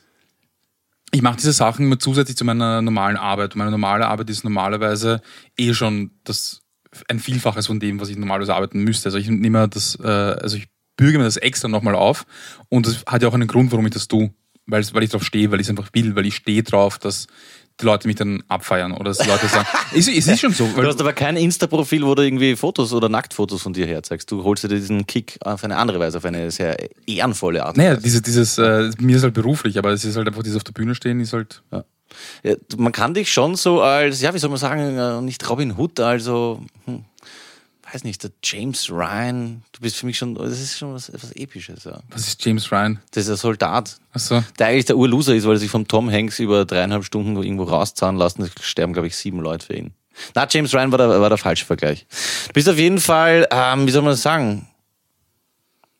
ich mache diese Sachen immer zusätzlich zu meiner normalen Arbeit. Meine normale Arbeit ist normalerweise eh schon das ein Vielfaches von dem, was ich normalerweise arbeiten müsste. Also ich nehme das, äh, also ich bürge mir das extra nochmal auf und das hat ja auch einen Grund, warum ich das tue. Weil, weil ich drauf stehe, weil ich es einfach will, weil ich stehe drauf, dass Leute mich dann abfeiern oder dass die Leute sagen, es, es ist schon so. Du hast aber kein Insta-Profil, wo du irgendwie Fotos oder Nacktfotos von dir herzeigst. Du holst dir diesen Kick auf eine andere Weise, auf eine sehr ehrenvolle Art. Naja, Weise. diese, dieses, äh, mir ist halt beruflich, aber es ist halt einfach dieses auf der Bühne stehen, ist halt. Ja. Ja, man kann dich schon so als, ja, wie soll man sagen, äh, nicht Robin Hood, also, hm, weiß nicht, der James Ryan, du bist für mich schon, das ist schon was, was Episches, ja. Was ist James Ryan? Das ist ein Soldat, Achso. der eigentlich der Urloser ist, weil er sich vom Tom Hanks über dreieinhalb Stunden irgendwo rauszahlen lassen. Es sterben, glaube ich, sieben Leute für ihn. Na, James Ryan war der, war der falsche Vergleich. Du bist auf jeden Fall, ähm, wie soll man das sagen?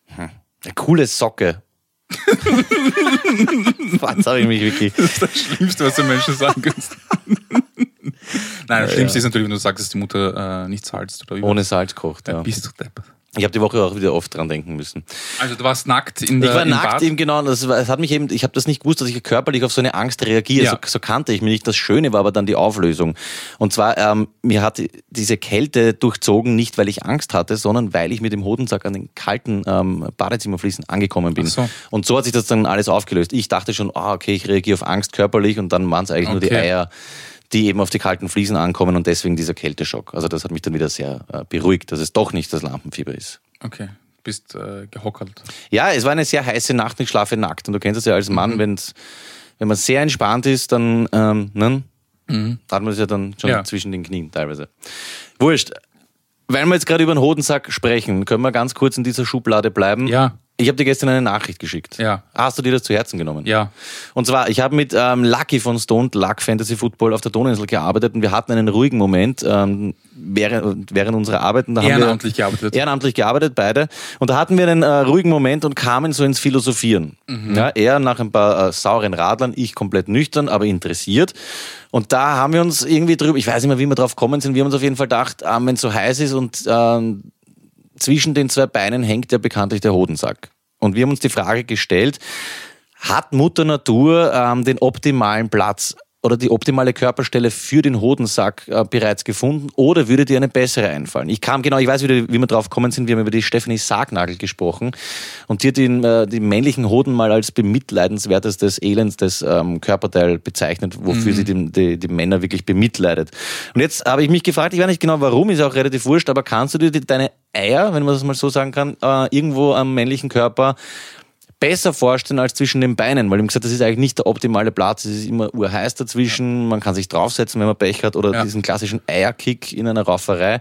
Hm, eine coole Socke. Was habe ich mich wirklich. Das ist das Schlimmste, was du Menschen sagen kannst. Nein, das Schlimmste ist natürlich, wenn du sagst, dass die Mutter äh, nicht salzt oder. Ohne Salz kocht, ja. Bist du deppert. Ich habe die Woche auch wieder oft dran denken müssen. Also du warst nackt in der Ich war nackt Bad. eben genau, das, es hat mich eben, ich habe das nicht gewusst, dass ich körperlich auf so eine Angst reagiere. Ja. So, so kannte ich mich nicht. Das Schöne war aber dann die Auflösung. Und zwar, ähm, mir hat die- diese Kälte durchzogen, nicht weil ich Angst hatte, sondern weil ich mit dem Hodensack an den kalten ähm, Badezimmerfliesen angekommen bin. So. Und so hat sich das dann alles aufgelöst. Ich dachte schon, ah, okay, ich reagiere auf Angst körperlich und dann waren es eigentlich nur die Okay. Eier, die eben auf die kalten Fliesen ankommen und deswegen dieser Kälteschock. Also das hat mich dann wieder sehr äh, beruhigt, dass es doch nicht das Lampenfieber ist. Okay, bist äh, gehockert. Ja, es war eine sehr heiße Nacht ich schlafe nackt. Und du kennst es ja als Mann, wenn's, wenn man sehr entspannt ist, dann ähm, ne? hat man es ja dann schon Ja. zwischen den Knien teilweise. Wurscht. Weil wir jetzt gerade über den Hodensack sprechen, können wir ganz kurz in dieser Schublade bleiben. Ja. Ich habe dir gestern eine Nachricht geschickt. Ja. Hast du dir das zu Herzen genommen? Ja. Und zwar, ich habe mit ähm, Lucky von Stoned Luck Fantasy Football auf der Donauinsel gearbeitet und wir hatten einen ruhigen Moment ähm, während, während unserer Arbeit. Und da haben wir- Ehrenamtlich gearbeitet. Ehrenamtlich gearbeitet, beide. Und da hatten wir einen äh, ruhigen Moment und kamen so ins Philosophieren. Mhm. Ja, er nach ein paar äh, sauren Radlern, ich komplett nüchtern, aber interessiert. Und da haben wir uns irgendwie drüber, ich weiß nicht mehr, wie wir drauf gekommen sind, wir haben uns auf jeden Fall gedacht, äh, wenn es so heiß ist und ähm, zwischen den zwei Beinen hängt ja bekanntlich der Hodensack. Und wir haben uns die Frage gestellt, hat Mutter Natur ähm, den optimalen Platz oder die optimale Körperstelle für den Hodensack äh, bereits gefunden oder würde dir eine bessere einfallen? Ich kam genau, ich weiß wieder, wie wir drauf gekommen sind, wir haben über die Stephanie Sargnagel gesprochen und die hat den, äh, den männlichen Hoden mal als bemitleidenswertestes, elendstes ähm, Körperteil bezeichnet, wofür sie die, die, die Männer wirklich bemitleidet. Und jetzt habe ich mich gefragt, ich weiß nicht genau warum, ist auch relativ wurscht, aber kannst du dir die, deine Eier, wenn man das mal so sagen kann, äh, irgendwo am männlichen Körper besser vorstellen als zwischen den Beinen, weil ich gesagt, das ist eigentlich nicht der optimale Platz. Es ist immer urheiß dazwischen, man kann sich draufsetzen, wenn man Pech hat, oder Ja. diesen klassischen Eierkick in einer Rauferei.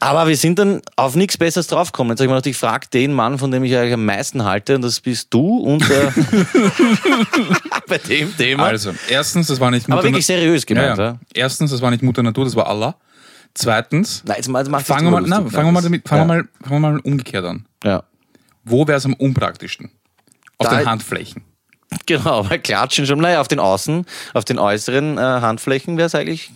Aber wir sind dann auf nichts Besseres draufgekommen. Jetzt habe ich mir gedacht, ich frage den Mann, von dem ich eigentlich am meisten halte, und das bist du. Und äh, bei dem Thema. Also, erstens, das war nicht Aber wirklich seriös gemeint. ja, Ja. Erstens, das war nicht Mutter Natur, das war Allah. Zweitens, Nein, jetzt, fangen wir mal, na, fangen wir mal damit, fangen ja. wir mal, fangen wir mal umgekehrt an. Ja. Wo wäre es am unpraktischsten? Auf Da- den Handflächen. Genau, weil klatschen schon, naja, auf den Außen, auf den äußeren äh, Handflächen wäre es eigentlich,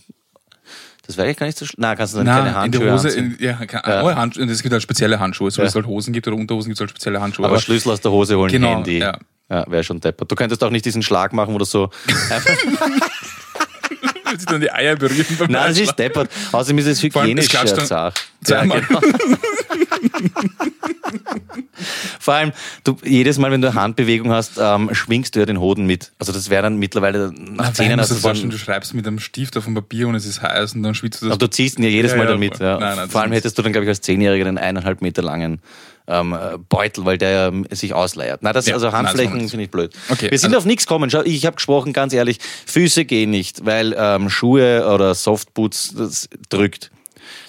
das wäre eigentlich gar nicht so schlimm. Na, kannst du dann keine Na, in Handschuhe der Hose, in, ja, kann, Ja. Oh, Handschuhe, es gibt halt spezielle Handschuhe, so Ja. es halt Hosen gibt oder Unterhosen gibt es halt spezielle Handschuhe. Aber Schlüssel aus der Hose holen, Genau, Handy. ja. Ja, wäre schon deppert. Du könntest auch nicht diesen Schlag machen, wo du so. sich dann die Eier berühren beim Nein, das ist deppert. Außerdem ist es hygienisch Sache. zweimal. genau. Vor allem, du, jedes Mal, wenn du eine Handbewegung hast, ähm, schwingst du ja den Hoden mit. Also das wäre dann mittlerweile nach Na, zehn Jahren du du schreibst mit einem Stift auf dem Papier und es ist heiß und dann schwitzt du das. aber du ziehst ihn ja jedes Mal ja, damit. Ja. Nein, nein, Vor allem hättest du dann, glaube ich, als Zehnjähriger einen eineinhalb Meter langen ähm, äh, Beutel, weil der ja ähm, sich ausleiert. Nein, das, Ja, also Handflächen finde ich blöd. Okay, Wir sind also- auf nichts gekommen. Schau, ich habe gesprochen, ganz ehrlich, Füße gehen nicht, weil ähm, Schuhe oder Softboots das drückt.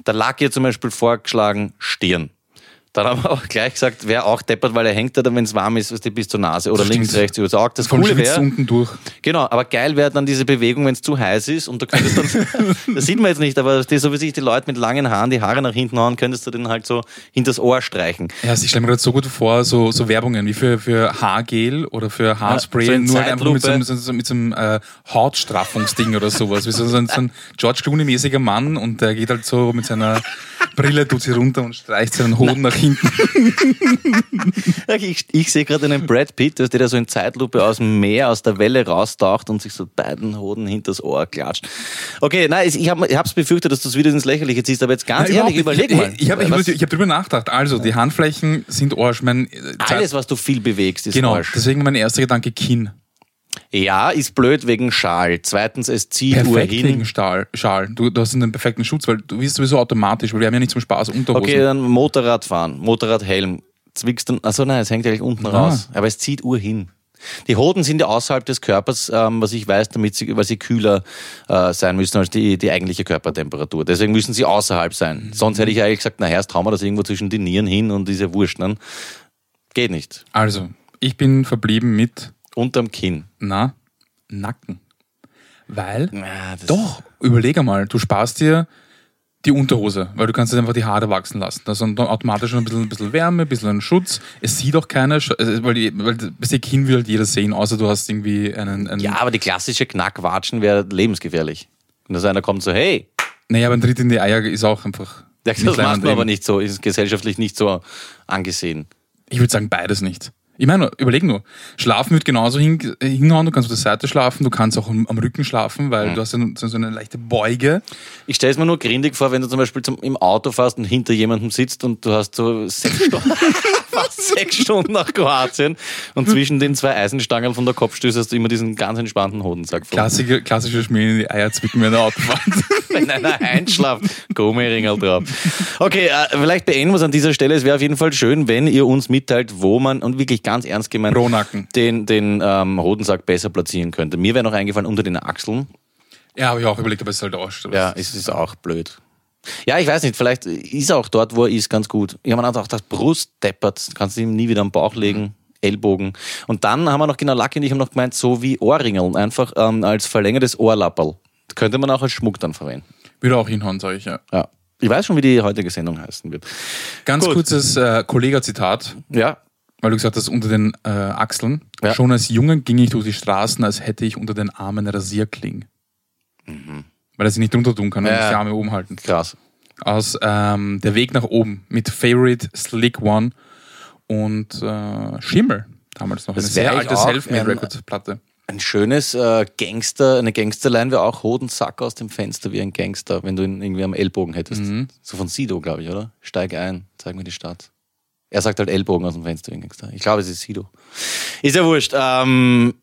Der Lack hier zum Beispiel vorgeschlagen, Stirn. Dann haben wir auch gleich gesagt, wer auch deppert, weil er hängt da, wenn es warm ist, weißt du, bis zur Nase oder Das links, stimmt. rechts übers Auge. Das Vom Coole wäre, unten durch. genau, aber geil wäre dann diese Bewegung, wenn es zu heiß ist und du könntest dann, das sieht man jetzt nicht, aber die, so wie sich die Leute mit langen Haaren die Haare nach hinten hauen, könntest du den halt so hinters Ohr streichen. Ja, ich stelle mir gerade so gut vor, so, so Werbungen wie für, für Haargel oder für Haarspray, so in nur einfach mit so, einem- so, so, mit so einem äh, Hautstraffungsding oder sowas. Wie so, so, ein, so ein George Clooney-mäßiger Mann und der geht halt so mit seiner Brille, tut sie runter und streicht seinen Hoden nach hinten. Ich, ich sehe gerade einen Brad Pitt, dass der da so in Zeitlupe aus dem Meer, aus der Welle raustaucht und sich so beiden Hoden hinters Ohr klatscht. Okay, nein, ich habe es befürchtet, dass du es wieder ins Lächerliche ziehst, aber jetzt ganz Nein, ehrlich, überleg mal. Ich, ich habe hab drüber nachgedacht. Also, die Handflächen sind Arsch. Mein, äh, alles, was du viel bewegst, ist genau, Arsch. deswegen mein erster Gedanke Kinn. Ja, ist blöd wegen Schal. Zweitens, es zieht Perfekt urhin. wegen Stahl, Schal. Du, du hast einen perfekten Schutz, weil du bist sowieso automatisch, weil wir haben ja nicht zum Spaß Unterhosen. Okay, dann Motorradfahren, Motorradhelm. Zwickst du, achso, nein, es hängt gleich unten Ah. raus. Aber es zieht urhin. Die Hoden sind ja außerhalb des Körpers, ähm, was ich weiß, damit sie, weil sie kühler äh, sein müssen als die, die eigentliche Körpertemperatur. Deswegen müssen sie außerhalb sein. Sonst hätte ich eigentlich gesagt, na erst hauen wir das irgendwo zwischen die Nieren hin und diese Wurst. Ne? Geht nicht. Also, ich bin verblieben mit, Unterm Kinn. na, Nacken. Weil, das- doch, überleg einmal, du sparst dir die Unterhose, weil du kannst jetzt einfach die Haare wachsen lassen. Da ist dann automatisch ein bisschen, ein bisschen Wärme, ein bisschen Schutz. Es sieht auch keiner, also, weil, die, weil das Kinn will halt jeder sehen, außer du hast irgendwie einen... einen Ja, aber die klassische Knackwatschen wäre lebensgefährlich. Und dass einer kommt so, hey, Naja, aber ein Tritt in die Eier ist auch einfach... das macht man aber nicht so, ist gesellschaftlich nicht so angesehen. Ich würde sagen, beides nicht. Ich meine, überleg nur. Schlafen wird genauso hin, hinhauen. Du kannst auf der Seite schlafen, du kannst auch am, am Rücken schlafen, weil du hast ja so so eine leichte Beuge. Ich stelle es mir nur grindig vor, wenn du zum Beispiel zum, im Auto fährst und hinter jemandem sitzt und du hast so sechs Stunden, fast sechs Stunden nach Kroatien und zwischen den zwei Eisenstangen von der Kopfstöße hast du immer diesen ganz entspannten Hodensack vor. Klassische, klassische Schmieren in die Eier zwicken während der Autofahrt. Wenn einer einschlaft, Gummiringel drauf. Okay, äh, vielleicht beenden wir es an dieser Stelle. Es wäre auf jeden Fall schön, wenn ihr uns mitteilt, wo man, und wirklich ganz ernst gemeint, Pro Nacken. den, den ähm, Hodensack besser platzieren könnte. Mir wäre noch eingefallen, unter den Achseln. ja, habe ich auch überlegt, aber es ist halt auch. Ja, es ist auch blöd. Ja, ich weiß nicht, vielleicht ist er auch dort, wo er ist, ganz gut. Ich habe mir gedacht, das Brust deppert, kannst du ihm nie wieder am Bauch legen, Ellbogen. Und dann haben wir noch, genau, Lucky und ich haben noch gemeint, so wie Ohrringeln, einfach ähm, als verlängertes Ohrlapperl. Könnte man auch als Schmuck dann verwenden. Würde auch hinhauen, sage ich ja. Ja. Ich weiß schon, wie die heutige Sendung heißen wird. Ganz Gut. kurzes äh, Kollega-Zitat, Ja, weil du gesagt hast, unter den äh, Achseln. Ja. Schon als Junge ging ich durch die Straßen, als hätte ich unter den Armen Rasierkling. Weil er sich nicht drunter tun kann und Mhm. Ja. die Arme oben halten. krass. Aus ähm, Der Weg nach oben mit Favorite, Slick One und äh, Schimmel. Damals noch. Das eine sehr alte Selfmade-Record-Platte. Ein schönes äh, Gangster, eine Gangsterline wäre auch Hodensack aus dem Fenster wie ein Gangster, wenn du ihn irgendwie am Ellbogen hättest. So von Sido, glaube ich, oder? Steig ein, zeig mir die Stadt. Er sagt halt Ellbogen aus dem Fenster wie ein Gangster. Ich glaube, es ist Sido. Ist ja wurscht. Ähm,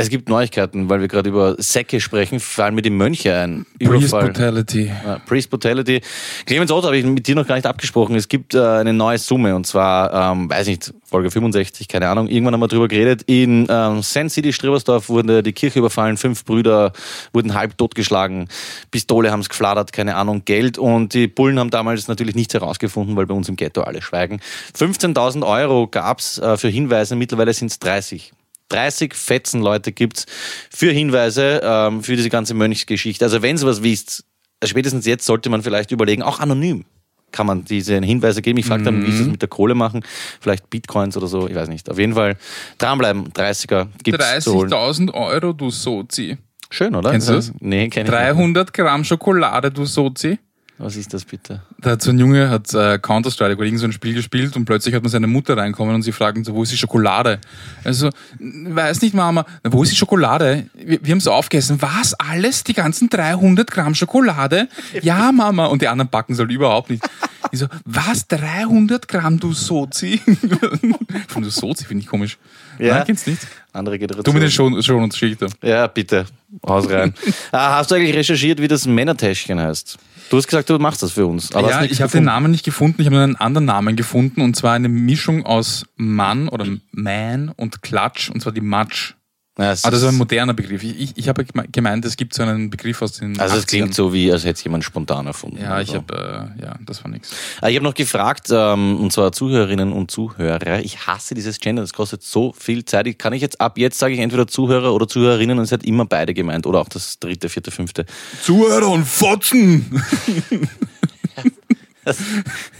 es gibt Neuigkeiten, weil wir gerade über Säcke sprechen, fallen mir die Mönche ein. Überfall. Brutality. Ja, Priest Brutality. Clemens Otto habe ich mit dir noch gar nicht abgesprochen. Es gibt äh, eine neue Summe und zwar, ähm, weiß nicht, Folge 65, keine Ahnung. Irgendwann haben wir drüber geredet. In ähm, Sand City, Strebersdorf, wurde die Kirche überfallen. Fünf Brüder wurden halb totgeschlagen. Pistole haben es gefladert, keine Ahnung, Geld. Und die Bullen haben damals natürlich nichts herausgefunden, weil bei uns im Ghetto alle schweigen. 15.000 Euro gab's äh, für Hinweise. Mittlerweile sind es 30. 30 fetzen Leute gibt's für Hinweise ähm, für diese ganze Mönchsgeschichte. Also wenn ihr was wisst, spätestens jetzt sollte man vielleicht überlegen, auch anonym kann man diese Hinweise geben. Ich frage dann, wie sie das mit der Kohle machen. Vielleicht Bitcoins oder so, ich weiß nicht. Auf jeden Fall dranbleiben, 30er gibt's zu holen. 30.000 Euro, du Sozi. Schön, oder? Kennst du das? Nee, kenn ich nicht. 300 Gramm Schokolade, du Sozi. Was ist das bitte? Da hat so ein Junge hat äh, Counter-Strike oder irgend so ein Spiel gespielt und plötzlich hat man seine Mutter reinkommen und sie fragen so, wo ist die Schokolade? Also, "N- weiß nicht, Mama, "Na, wo ist die Schokolade? Wir, wir haben es aufgegessen. Was? Alles? Die ganzen 300 Gramm Schokolade? Ja, Mama. Und die anderen backen es halt überhaupt nicht. Ich so, was? 300 Gramm, du Sozi? Von du Sozi finde ich komisch. Ja. Nein, kennst nicht. Andere Du mit Generation. den Schon, Schon und Schichter. Ja, bitte. Haus rein. ah, hast du eigentlich recherchiert, wie das Männertäschchen heißt? Du hast gesagt, du machst das für uns. Aber ja, ich habe den. Namen nicht gefunden, ich habe nur einen anderen Namen gefunden und zwar eine Mischung aus Mann oder Man und Klatsch und zwar die Matsch. Ja, Ah, das ist ein moderner Begriff. Ich, ich, ich habe geme- gemeint, es gibt so einen Begriff aus den also es 80ern. klingt so, wie als hätte es jemand spontan erfunden. Ja, ich Also. habe, äh, ja, das war nix. Ah, Ich habe noch gefragt, ähm, und zwar Zuhörerinnen und Zuhörer. Ich hasse dieses Gender, das kostet so viel Zeit. Ich kann ich jetzt ab jetzt sage ich entweder Zuhörer oder Zuhörerinnen und es hat immer beide gemeint oder auch das dritte, vierte, fünfte. Zuhörer und Fotzen!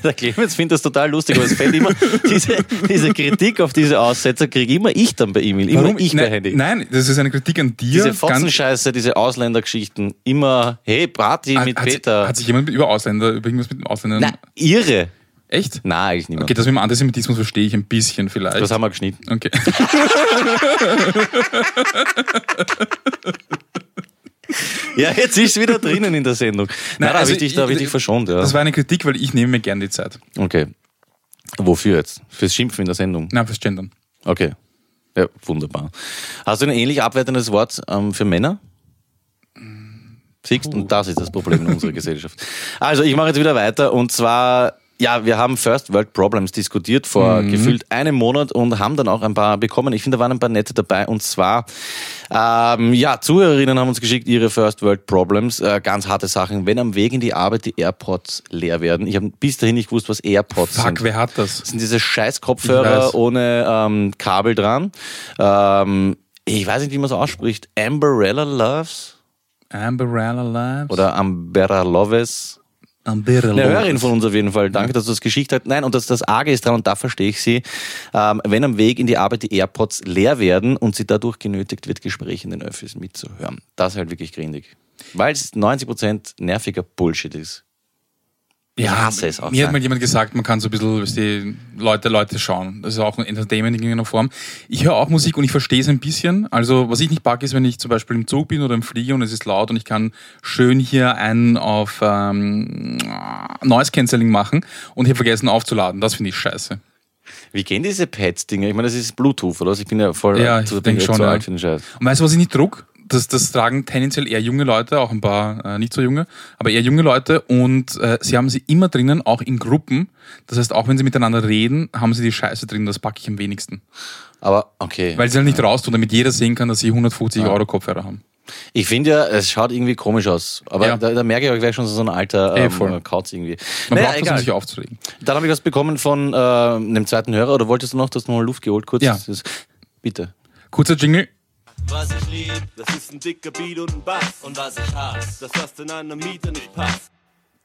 Der Clemens findet das total lustig, aber es fällt immer diese, diese Kritik auf diese Aussetzer kriege immer ich dann bei E-Mail, immer ich bei nein, Handy. nein, das ist eine Kritik an dir. Diese Fotzenscheiße, diese Ausländergeschichten, immer, hey, Party mit hat, Peter. Hat sich jemand über Ausländer, über irgendwas mit den Ausländern? Na, irre. Echt? Na, eigentlich niemand. Okay, das mit dem Antisemitismus verstehe ich ein bisschen vielleicht. Das haben wir geschnitten. okay. Ja, jetzt ist es wieder drinnen in der Sendung. Nein, da habe also ich dich, da hab ich dich verschont. Ja. Das war eine Kritik, weil ich nehme mir gern die Zeit. Okay. Wofür jetzt? Fürs Schimpfen in der Sendung? Nein, fürs Gendern. Okay. Ja, wunderbar. Hast du ein ähnlich abwertendes Wort ähm, für Männer? Siehst und das ist das Problem in unserer Gesellschaft. Also, ich mache jetzt wieder weiter und zwar ja, wir haben First World Problems diskutiert vor Mhm. gefühlt einem Monat und haben dann auch ein paar bekommen. Ich finde, da waren ein paar nette dabei. Und zwar, ähm, ja, Zuhörerinnen haben uns geschickt ihre First World Problems. Äh, ganz harte Sachen. Wenn am Weg in die Arbeit die AirPods leer werden. Ich habe bis dahin nicht gewusst, was AirPods Fuck, sind. wer hat das? Das sind diese scheiß Kopfhörer ohne ähm, Kabel dran. Ähm, ich weiß nicht, wie man es ausspricht. Amberella Loves Amberella Labs? oder Ambera Loves. Amberella Eine Hörerin von uns auf jeden Fall. Danke, dass du das geschickt hast. Nein, und das, das Arge ist dran, und da verstehe ich sie, ähm, wenn am Weg in die Arbeit die AirPods leer werden und sie dadurch genötigt wird, Gespräche in den Öffis mitzuhören. Das ist halt wirklich grindig. Weil es 90% nerviger Bullshit ist. Ich hasse es auch. Mir hat mal jemand gesagt, man kann so ein bisschen die Leute, Leute schauen. Das ist auch ein Entertainment in irgendeiner Form. Ich höre auch Musik und ich verstehe es ein bisschen. Also, was ich nicht packe, ist, wenn ich zum Beispiel im Zug bin oder im Flieger und es ist laut und ich kann schön hier einen auf ähm, Noise Cancelling machen und habe vergessen aufzuladen. Das finde ich scheiße. Wie gehen diese Pads-Dinger? Ich meine, das ist Bluetooth, oder? was? Ich bin ja voll Ja, ich zu, bin schon, zu ja. alt für den Scheiß. Und weißt du, was ich nicht druck? Das, das tragen tendenziell eher junge Leute, auch ein paar äh, nicht so junge, aber eher junge Leute und äh, sie haben sie immer drinnen, auch in Gruppen. Das heißt, auch wenn sie miteinander reden, haben sie die Scheiße drin, das packe ich am wenigsten. Aber okay. Weil sie halt nicht raustun, damit jeder sehen kann, dass sie 150 Euro Kopfhörer haben. Ich finde ja, es schaut irgendwie komisch aus. Aber Ja. da, da merke ich, ich wäre schon so ein alter Eh, ähm. Kauz irgendwie. Man Naja, braucht das, um egal. sich aufzuregen. Dann habe ich was bekommen von äh, einem zweiten Hörer. Oder wolltest du noch, dass du noch Luft geholt kurz? Ja. Bitte. Kurzer Jingle. Was ich lieb, das ist ein dicker Beat und ein Bass. Und was ich hasse, dass das in einer Miete nicht passt.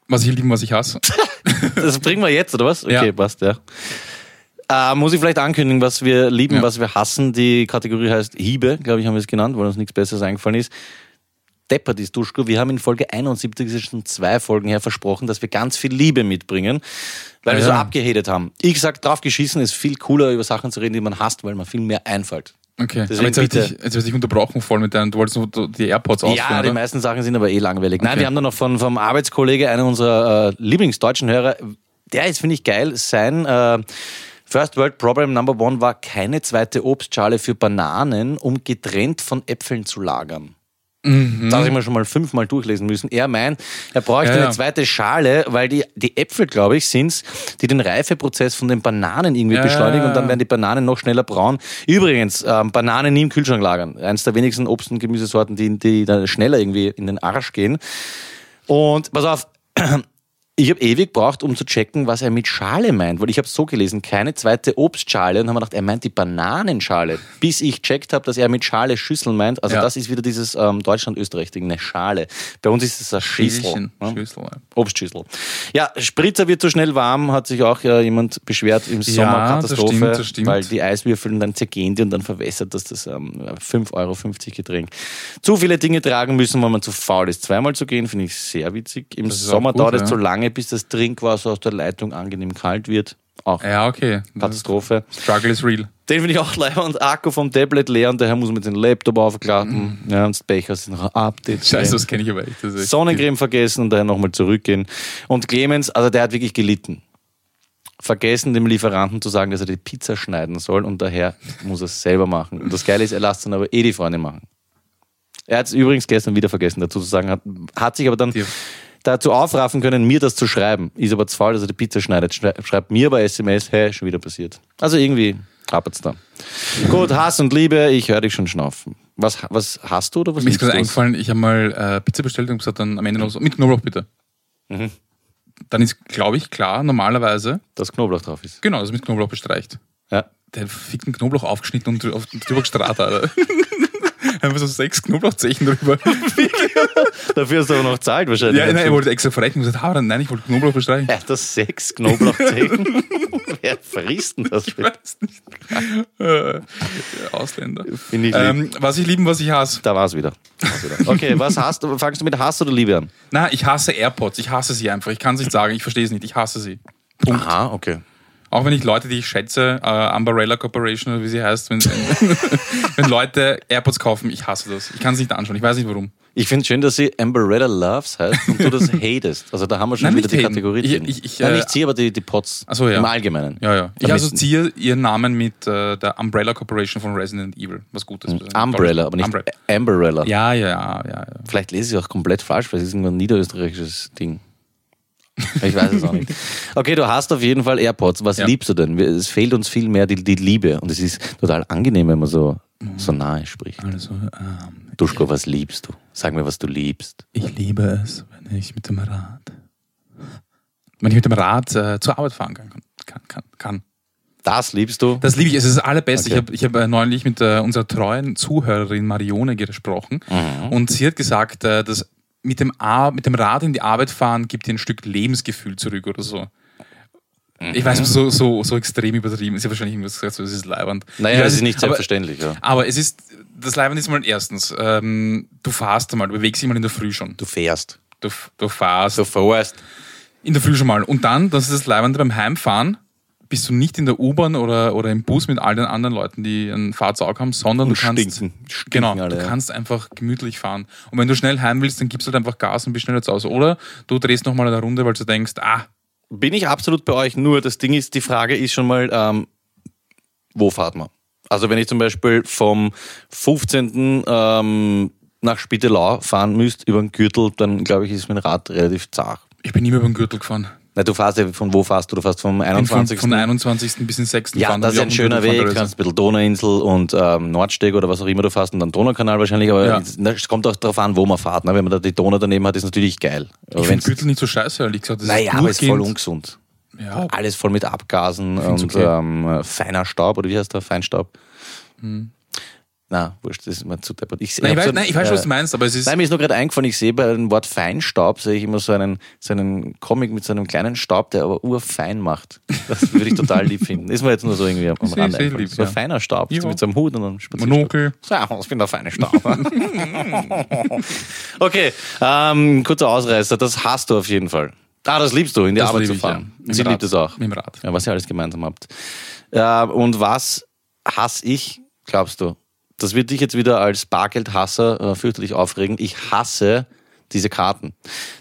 Was ich liebe, was ich hasse. Das bringen wir jetzt, oder was? Okay, Ja. passt, ja. Äh, muss ich vielleicht ankündigen, was wir lieben, Ja. was wir hassen. Die Kategorie heißt Hiebe, glaube ich, haben wir es genannt, weil uns nichts Besseres eingefallen ist. Deppert ist Duschko. Wir haben in Folge 71, das ist schon zwei Folgen her, versprochen, dass wir ganz viel Liebe mitbringen, weil Ah, wir so ja. abgehatet haben. Ich sag, drauf geschissen ist viel cooler, über Sachen zu reden, die man hasst, weil man viel mehr einfällt. Okay, Deswegen aber jetzt habe ich, bitte. dich- jetzt ich dich unterbrochen voll mit deinen, du wolltest noch die AirPods ausführen, Ja, die oder? meisten Sachen sind aber eh langweilig. Nein, Okay. wir haben dann noch von, vom Arbeitskollege, einer unserer äh, Lieblingsdeutschen Hörer, der ist, finde ich, geil. Sein äh, First World Problem Number One war keine zweite Obstschale für Bananen, um getrennt von Äpfeln zu lagern. Das habe ich mir schon mal fünfmal durchlesen müssen. Er meint, er bräuchte Ja, ja. eine zweite Schale, weil die, die Äpfel, glaube ich, sind's, die den Reifeprozess von den Bananen irgendwie Ja, beschleunigen und dann werden die Bananen noch schneller braun. Übrigens, ähm, Bananen nie im Kühlschrank lagern. Eins der wenigsten Obst- und Gemüsesorten, die, die da schneller irgendwie in den Arsch gehen. Und pass auf, ich habe ewig gebraucht, um zu checken, was er mit Schale meint, weil ich habe so gelesen, keine zweite Obstschale und haben gedacht, er meint die Bananenschale, bis ich checkt habe, dass er mit Schale Schüssel meint. Also Ja. das ist wieder dieses ähm, Deutschland-Österreich-Ding, eine Schale. Bei uns ist es ein Schüssel. Ne? Schüssel, ja. Obstschüssel. Ja, Spritzer wird zu schnell warm, hat sich auch äh, jemand beschwert im Sommer das Katastrophe, stimmt, das stimmt. weil die Eiswürfel dann zergehen die und dann verwässert das das ähm, 5,50 Euro Getränk. Zu viele Dinge tragen müssen, weil man zu faul ist. Zweimal zu gehen, finde ich sehr witzig. Im Sommer gut, dauert es ja. zu lange, bis das Trinkwasser aus der Leitung angenehm kalt wird. Auch Ja, okay. Katastrophe. Struggle is real. Den finde ich auch leer und Akku vom Tablet leer und daher muss man den Laptop aufklappen. Ja, und das Becher sind noch ein Update. Mhm. Scheiße, das kenne ich aber echt. Echt- Sonnencreme vergessen und daher nochmal zurückgehen. Und Clemens, also der hat wirklich gelitten. Vergessen, dem Lieferanten zu sagen, dass er die Pizza schneiden soll und daher muss er es selber machen. Und das Geile ist, er lässt dann aber eh die Freundin machen. Er hat es übrigens gestern wieder vergessen dazu zu sagen, hat, hat sich aber dann Die- dazu aufraffen können, mir das zu schreiben. Ist aber zu faul, dass er die Pizza schneidet. Schrei- Schreibt mir bei SMS, hey, schon wieder passiert. Also irgendwie hapert's da. Gut, Hass und Liebe, ich höre dich schon schnaufen. Was, was hast du oder was Mir ist gerade eingefallen, ich habe mal äh, Pizza bestellt und gesagt dann am Ende noch so, mit Knoblauch bitte. Mhm. Dann ist, glaube ich, klar, normalerweise, Dass Knoblauch drauf ist. genau, das ist mit Knoblauch bestreicht. Ja. Der fickten Knoblauch aufgeschnitten und drüber gestrahlt, Alter. Einfach so sechs Knoblauchzechen drüber. Dafür hast du aber noch zahlt wahrscheinlich. ja, nein, er wollte extra verrechnen und gesagt, ah, nein, ich wollte Knoblauch bestreichen. Ja, das sechs Knoblauchzehen. Wer frisst denn das? Ich weiß nicht. Äh, Ausländer. Finde ich lieb. Ähm, was ich lieben, was ich hasse. Da war's wieder. War's wieder. Okay, was hast du? Fangst du mit Hass oder Liebe an? Na, ich hasse AirPods. Ich hasse sie einfach. Ich kann es nicht sagen. Ich verstehe es nicht. Ich hasse sie. Punkt. Aha, okay. Auch wenn ich Leute, die ich schätze, äh, Umbrella Corporation oder wie sie heißt, wenn, wenn, Leute AirPods kaufen, ich hasse das. Ich kann es nicht anschauen. Ich weiß nicht warum. Ich finde schön, dass sie Amberetta Loves heißt und du das hatest. Also da haben wir schon Nein, wieder die haten. Kategorie Ich- drin. ich- ich, Nein, äh, nicht sie, aber die, die Pots so, ja. im Allgemeinen. Ja, ja. Ich assoziiere ihren Namen mit äh, der Umbrella Corporation von Resident Evil. Was Gutes. Umbrella, aber nicht Umbrella. Amberella. Ja, ja, ja, ja. ja. Vielleicht lese ich auch komplett falsch, weil es ist irgendein niederösterreichisches Ding. Ich weiß es auch nicht. Okay, du hast auf jeden Fall AirPods. Was Ja. liebst du denn? Es fehlt uns viel mehr die, die Liebe. Und es ist total angenehm, wenn man so, so nahe spricht. Also, ähm, Duschko, was liebst du? Sag mir, was du liebst. ich liebe es, wenn ich mit dem Rad, wenn ich mit dem Rad äh, zur Arbeit fahren kann. kann, kann, kann. Das liebst du? Das liebe ich. Es ist das Allerbeste. Okay. Ich habe ich hab, äh, neulich mit äh, unserer treuen Zuhörerin Marione gesprochen und sie hat gesagt, äh, dass mit dem, Ar mit dem Rad in die Arbeit fahren gibt dir ein Stück Lebensgefühl zurück oder so. Ich weiß, so, so, so extrem übertrieben. Sie hat wahrscheinlich irgendwas gesagt, so, das ist leibend. naja, es ist nicht aber- selbstverständlich. Ja. Aber es ist, das Leibend ist mal erstens, ähm, du fahrst einmal, du bewegst dich mal in der Früh schon. Du fährst. Du, du fahrst Du fährst. in der Früh schon mal. Und dann, das ist das Leibende beim Heimfahren, bist du nicht in der U-Bahn oder, oder im Bus mit all den anderen Leuten, die ein Fahrzeug haben, sondern Und du kannst, stinken. Stinken genau, alle, du kannst einfach gemütlich fahren. Und wenn du schnell heim willst, dann gibst du halt einfach Gas und bist schneller zu Hause. Oder du drehst nochmal eine Runde, weil du denkst, ah, Bin ich absolut bei euch. Nur das Ding ist, die Frage ist schon mal, ähm, wo fahrt man? Also wenn ich zum Beispiel vom 15. Ähm, nach Spittelau fahren müsst über den Gürtel, dann glaube ich, ist mein Rad relativ zart. ich bin nie mehr über den Gürtel gefahren. Na, du fährst ja, von wo fährst du? Du fährst vom Ich bin von, 21. von 21. bis in 6. ja, das ist ein schöner Weg. Du kannst ein bisschen Donauinsel und ähm, Nordsteg oder was auch immer du fährst und dann Donaukanal wahrscheinlich. Aber Ja. es- kommt auch darauf an, wo man fährt. Ne? Wenn man da die Donau daneben hat, ist natürlich geil. Aber Ich finde Gürtel nicht so scheiße, ehrlich gesagt. Das naja, aber es ist voll ungesund. Ja, Alles voll mit Abgasen und okay. ähm, feiner Staub, oder wie heißt der? Feinstaub? Na, wurscht, das ist mir zu deppert. Ich. Nein, ich weiß, so ein- nein, ich weiß äh, was du meinst, aber es ist. Nein, mir ist nur gerade eingefallen, ich sehe bei dem Wort Feinstaub, sehe ich immer so einen, so einen Comic mit so einem kleinen Staub, der aber urfein macht. Das würde ich total lieb finden. Ist mir jetzt nur so irgendwie am Sehr, Rande sehr lieb, So ein ja. feiner Staub, Ja. so mit so einem Hut und einem Spazierstock. Monokel. So, ich bin der feine Staub. okay, ähm, kurzer Ausreißer, das hast du auf jeden Fall. Ah, das liebst du, in die Das Arbeit zu ich, fahren. ja. Mit Sie dem liebt Rad. es auch. Mit dem Rad. Ja, was ihr alles gemeinsam habt. Ja, und was hasse ich, glaubst du? Das wird dich jetzt wieder als Bargeldhasser äh, fürchterlich aufregen. Ich hasse diese Karten.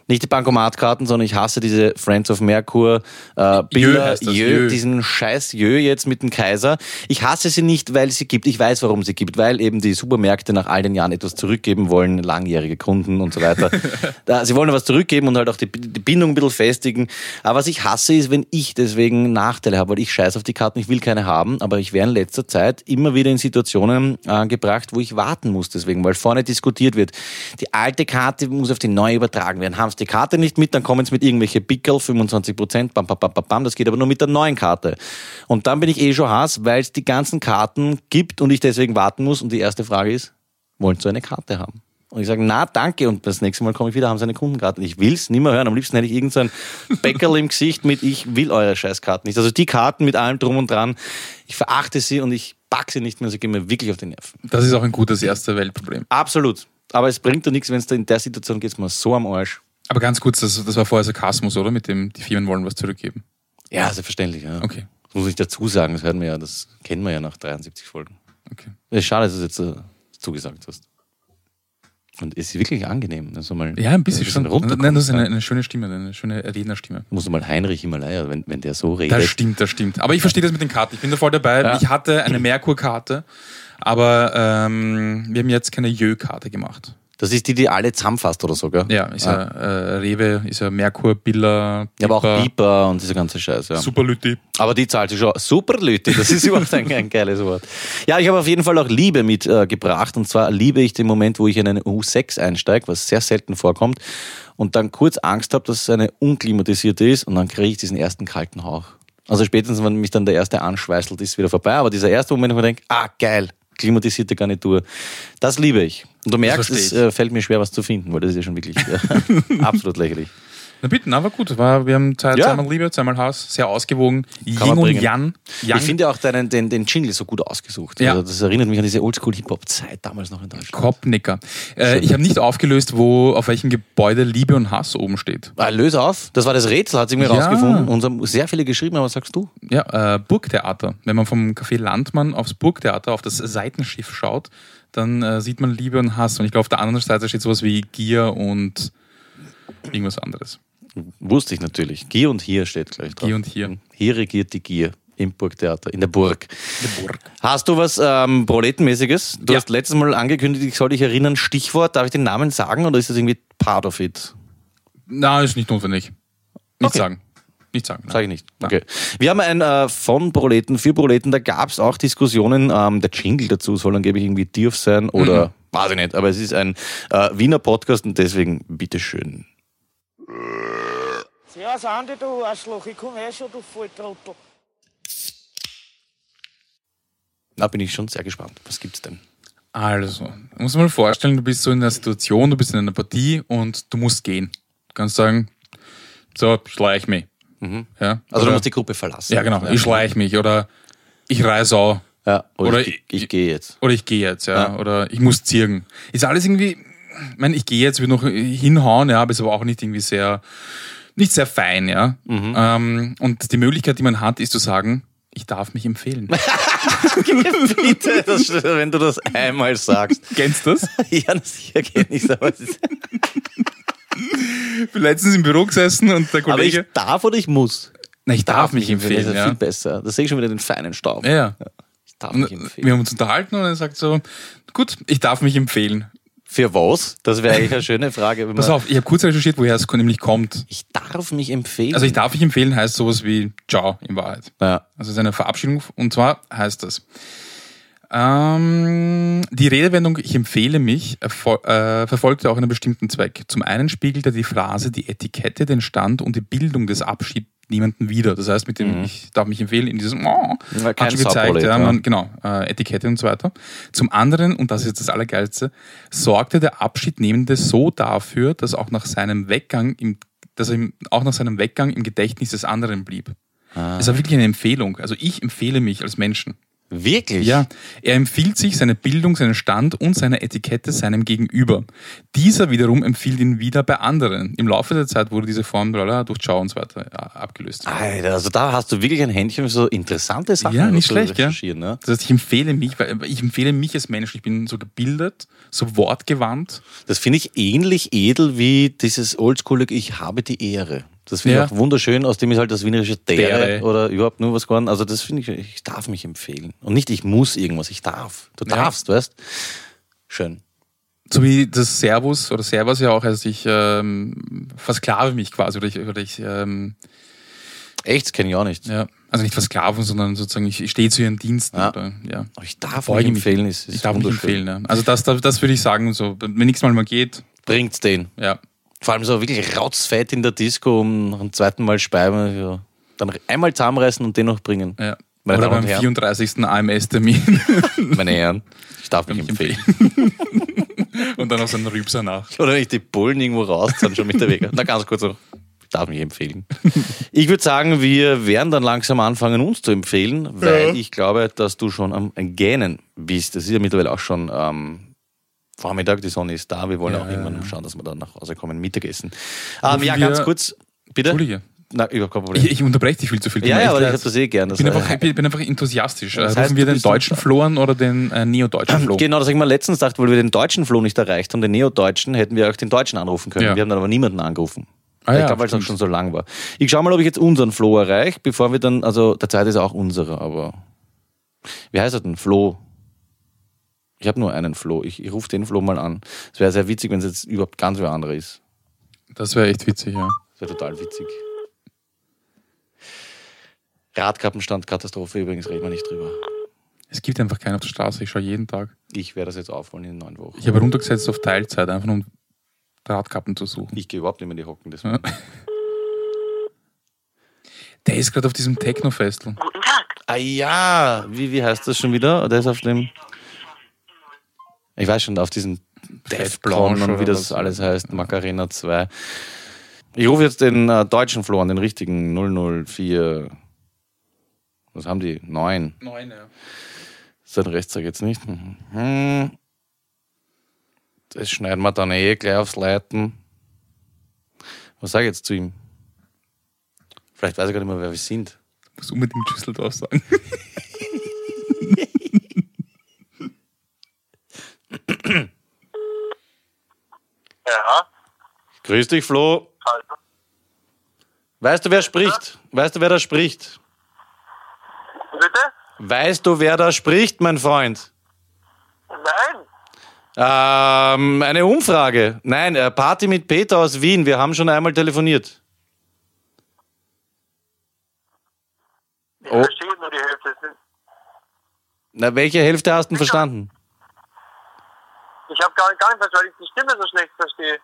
Nicht die Bankomatkarten, sondern ich hasse diese Friends of Mercur äh, Bilder, das, Jö, Jö. diesen scheiß Jö jetzt mit dem Kaiser. Ich hasse sie nicht, weil sie gibt. Ich weiß, warum sie gibt, weil eben die Supermärkte nach all den Jahren etwas zurückgeben wollen, langjährige Kunden und so weiter. sie wollen was zurückgeben und halt auch die, die Bindung ein bisschen festigen. Aber was ich hasse, ist, wenn ich deswegen Nachteile habe, weil ich scheiße auf die Karten, ich will keine haben, aber ich wäre in letzter Zeit immer wieder in Situationen äh, gebracht, wo ich warten muss deswegen, weil vorne diskutiert wird. Die alte Karte muss auf die neue übertragen werden. Haben sie die Karte nicht mit, dann kommen sie mit irgendwelche Pickel, 25 Prozent, bam, bam, bam, bam, bam, das geht aber nur mit der neuen Karte. Und dann bin ich eh schon Hass, weil es die ganzen Karten gibt und ich deswegen warten muss. Und die erste Frage ist, wollen Sie eine Karte haben? Und ich sage, na, danke. Und das nächste Mal komme ich wieder, haben Sie eine Kundenkarte. Ich will's nicht mehr hören. Am liebsten hätte ich irgendein so Bäckerl im Gesicht mit, ich will eure Scheißkarten nicht. Also die Karten mit allem drum und dran, ich verachte sie und ich pack sie nicht mehr. Sie gehen mir wirklich auf die Nerven. Das ist auch ein gutes erste Weltproblem. Absolut. Aber es bringt doch nichts, wenn es da in der Situation geht, mir so am Arsch. Aber ganz kurz, das, das war vorher Sarkasmus, oder? Mit dem, die Firmen wollen was zurückgeben. Ja, selbstverständlich. Ja. Okay. Das muss ich dazu sagen, das hören wir ja, das kennen wir ja nach 73 Folgen. Okay. Es ist schade, dass du es jetzt äh, zugesagt hast. Und es ist wirklich angenehm. Also mal Ja, ein bisschen schon. runterkommen. Nein, das ist eine, eine schöne Stimme, eine schöne Rednerstimme. Musst du mal Heinrich Himalaya, wenn, wenn der so redet. Das stimmt, das stimmt. Aber ich verstehe das mit den Karten. Ich bin da voll dabei. Ja. Ich hatte eine Merkur-Karte, aber ähm, wir haben jetzt keine Jö-Karte gemacht. Das ist die, die alle zusammenfasst oder so, gell? Ja, ist Ah. ja äh, Rewe, ist ja Merkur, Billa, Ja, aber auch Piper, Piper und dieser ganze Scheiß, ja. Superlütti. Aber die zahlt sich schon. Super Leute, das ist überhaupt ein, ein geiles Wort. Ja, ich habe auf jeden Fall auch Liebe mitgebracht. Äh, und zwar liebe ich den Moment, wo ich in eine U6 einsteige, was sehr selten vorkommt, und dann kurz Angst habe, dass es eine unklimatisierte ist und dann kriege ich diesen ersten kalten Hauch. Also spätestens, wenn mich dann der erste anschweißelt, ist wieder vorbei. Aber dieser erste Moment, wo ich denke, ah, geil, klimatisierte Garnitur. Das liebe ich. Und du merkst, es äh, fällt mir schwer, was zu finden, weil das ist ja schon wirklich äh, absolut lächerlich. Na bitte, na, war gut. War, wir haben zwei, Ja. zweimal Liebe, zweimal Hass, sehr ausgewogen. Kann Ying und bringen. Yang. Yang Ich finde auch deinen, den, den Jingle so gut ausgesucht. Ja. Also das erinnert mich an diese Oldschool-Hip-Hop-Zeit damals noch in Deutschland. Kopfnicker. Äh, ich habe nicht aufgelöst, wo auf welchem Gebäude Liebe und Hass oben steht. Ah, löse auf. Das war das Rätsel, hat sie mir Ja. rausgefunden. Uns haben sehr viele geschrieben, aber was sagst du? Ja, äh, Burgtheater. Wenn man vom Café Landmann aufs Burgtheater, auf das Seitenschiff schaut, dann äh, sieht man Liebe und Hass. Und ich glaube, auf der anderen Seite steht sowas wie Gier und irgendwas anderes. Wusste ich natürlich. Gier und Hier steht gleich drauf. Gier und Hier. Hier regiert die Gier im Burgtheater, in der Burg. Hast du was ähm, Proletenmäßiges? Du Ja. hast letztes Mal angekündigt, ich soll dich erinnern, Stichwort, darf ich den Namen sagen oder ist das irgendwie part of it? Na, ist nicht notwendig. Nicht Okay. sagen. Nicht sagen. Sag ich nicht. Okay. Wir haben ein äh, von Proleten, für Proleten, da gab es auch Diskussionen, ähm, der Jingle dazu soll angeblich irgendwie Dirf sein oder weiß ich nicht, aber es ist ein äh, Wiener Podcast und deswegen bitteschön. Servus Andi, du Arschloch, ich komm eh schon, du Volltrottel. Da bin ich schon sehr gespannt. Was gibt's denn? Also, dir mal vorstellen, du bist so in einer Situation, du bist in einer Partie und du musst gehen. Du kannst sagen, so, schleich mich. Ja? Also oder, du musst die Gruppe verlassen. Ja, genau, ich schleich mich oder ich reiß au Ja, oder, Oder ich, ich, ich- gehe jetzt. oder ich gehe jetzt, ja. Ja. Oder ich muss zirgen. Ist alles irgendwie, ich meine, ich gehe jetzt, will noch hinhauen, ja, aber ist aber auch nicht irgendwie sehr, nicht sehr fein, ja. Mhm. Ähm, und die Möglichkeit, die man hat, ist zu sagen, ich darf mich empfehlen. Bitte, das, wenn du das einmal sagst. Kennst du das? ja, sicher kenne ich es ist- Ich bin letztens im Büro gesessen und der aber ich Kollege, darf oder ich muss? na, ich darf mich Das empfehlen, ist ja. viel besser. Da sehe ich schon wieder den feinen Staub. Ja, ja. Ich darf mich empfehlen. wir haben uns unterhalten und er sagt so, gut, ich darf mich empfehlen. Für was? Das wäre eigentlich eine schöne Frage. Pass auf, ich habe kurz recherchiert, woher es nämlich kommt. Ich darf mich empfehlen. Also ich darf mich empfehlen heißt sowas wie Ciao in Wahrheit. Ja. Also es ist eine Verabschiedung und zwar heißt das. Ähm, die Redewendung Ich empfehle mich äh, verfolgte auch einen bestimmten Zweck. Zum einen spiegelte die Phrase die Etikette, den Stand und die Bildung des Abschiednehmenden wider. Das heißt, mit dem Ich darf mich empfehlen, in diesem oh, Ja, hat schon gezeigt, ja, man, genau, äh, Etikette und so weiter. Zum anderen, und das ist jetzt das Allergeilste, sorgte der Abschiednehmende so dafür, dass auch nach seinem Weggang im, dass er auch nach seinem Weggang im Gedächtnis des anderen blieb. Ah. Das ist wirklich eine Empfehlung. Also ich empfehle mich als Menschen. Wirklich? Ja, er empfiehlt sich seine Bildung, seinen Stand und seine Etikette seinem Gegenüber. Dieser wiederum empfiehlt ihn wieder bei anderen. Im Laufe der Zeit wurde diese Form bla, durch Ciao und so weiter ja, abgelöst. Alter, also da hast du wirklich ein Händchen für so interessante Sachen. Ja, nicht schlecht, recherchieren, Ne? Das heißt, ich empfehle mich, weil ich empfehle mich als Mensch. Ich bin so gebildet, so wortgewandt. Das finde ich ähnlich edel wie dieses Oldschool, ich habe die Ehre. Das finde Ja. ich auch wunderschön, aus dem ist halt das wienerische Dere oder überhaupt nur was geworden. Also das finde ich, ich darf mich empfehlen. Und nicht, ich muss irgendwas, ich darf. Du Ja. darfst, weißt Schön. So wie das Servus oder Servus ja auch, also ich ähm, versklave mich quasi oder ich, oder ich ähm, Echt, das kenne ich auch nicht. ja, also nicht versklaven, sondern sozusagen ich stehe zu ihren Diensten. Ja. Oder, ja. Aber ich darf mich Beuge mich. empfehlen, ist, ist Ich darf mich empfehlen. Ja. Also das, das, das würde ich sagen, so, wenn nächstes Mal mal geht, Bringt's den. ja. Vor allem so wirklich ratzfett in der Disco um nach dem zweiten Mal speiben. Ja. Dann einmal zusammenreißen und den noch bringen. ja. Meine Oder beim und Herren. 34. AMS-Termin Meine Herren, ich darf mich empfehlen. und dann noch so einen Rübser nach. Oder wenn ich die Bullen irgendwo raus, dann schon mit der Weg. Na, ganz kurz noch. Ich darf mich empfehlen. Ich würde sagen, wir werden dann langsam anfangen, uns zu empfehlen, weil ich glaube, dass du schon am Gähnen bist. Das ist ja mittlerweile auch schon ähm, Vormittag, die Sonne ist da. Wir wollen Ja, auch irgendwann ja. schauen, dass wir dann nach Hause kommen, Mittagessen. Ähm, Rufen ja, wir- ganz kurz. Bitte? Entschuldige. Na, überhaupt kein Problem. Ich, ich unterbreche dich viel zu viel. Ja, mir ja, aber ich habe das eh gern. ich Das bin äh, einfach, ich bin einfach enthusiastisch. Das Rufen heißt, wir du den deutschen dann- Flo an oder den äh, neodeutschen Flo? Genau, das habe ich mal letztens gedacht, weil wir den deutschen Floh nicht erreicht haben, den Neodeutschen, hätten wir auch den Deutschen anrufen können. Ja. Wir haben dann aber niemanden angerufen. Ah ich ja, glaube, weil es auch schon so lang war. Ich schaue mal, ob ich jetzt unseren Flo erreiche, bevor wir dann, also der Zeit ist auch unserer, aber wie heißt er denn? Flo? Ich habe nur einen Flo. Ich, ich rufe den Flo mal an. Es wäre sehr witzig, wenn es jetzt überhaupt ganz wer anderer ist. Das wäre echt witzig, ja. Das wäre total witzig. Radkappenstand, Katastrophe übrigens, reden wir nicht drüber. Es gibt einfach keinen auf der Straße. Ich schaue jeden Tag. Ich werde das jetzt aufholen in neun Wochen. Ich habe runtergesetzt auf Teilzeit, einfach nur um Radkappen zu suchen. Ich gehe überhaupt nicht mehr in die Hocken. Deswegen. Der ist gerade auf diesem Techno-Festel. Ah ja, wie, wie heißt das schon wieder? Der ist auf dem. Ich weiß schon, auf Defcon Blanche und wie das alles heißt, Macarena 2. Ich rufe jetzt den äh, deutschen Flo an, den richtigen 004. Was haben die? 9. Neun, ja. Sein Rechtszeug jetzt nicht. Mhm. Das schneiden wir dann eh gleich aufs Leiten. Was sage ich jetzt zu ihm? Vielleicht weiß ich gar nicht mehr, wer wir sind. Muss unbedingt Düsseldorf sagen. Ja, Grüß dich, Flo. also. Weißt du, wer spricht? Weißt du, wer da spricht? Bitte? Weißt du, wer da spricht, mein Freund? Nein. Ähm, eine Umfrage. Nein, äh, Party mit Peter aus Wien. Wir haben schon einmal telefoniert. Ich Oh. verstehe nur die Hälfte. Na, welche Hälfte hast du denn verstanden? Ich habe gar, gar nicht verstanden, weil ich die Stimme so schlecht verstehe.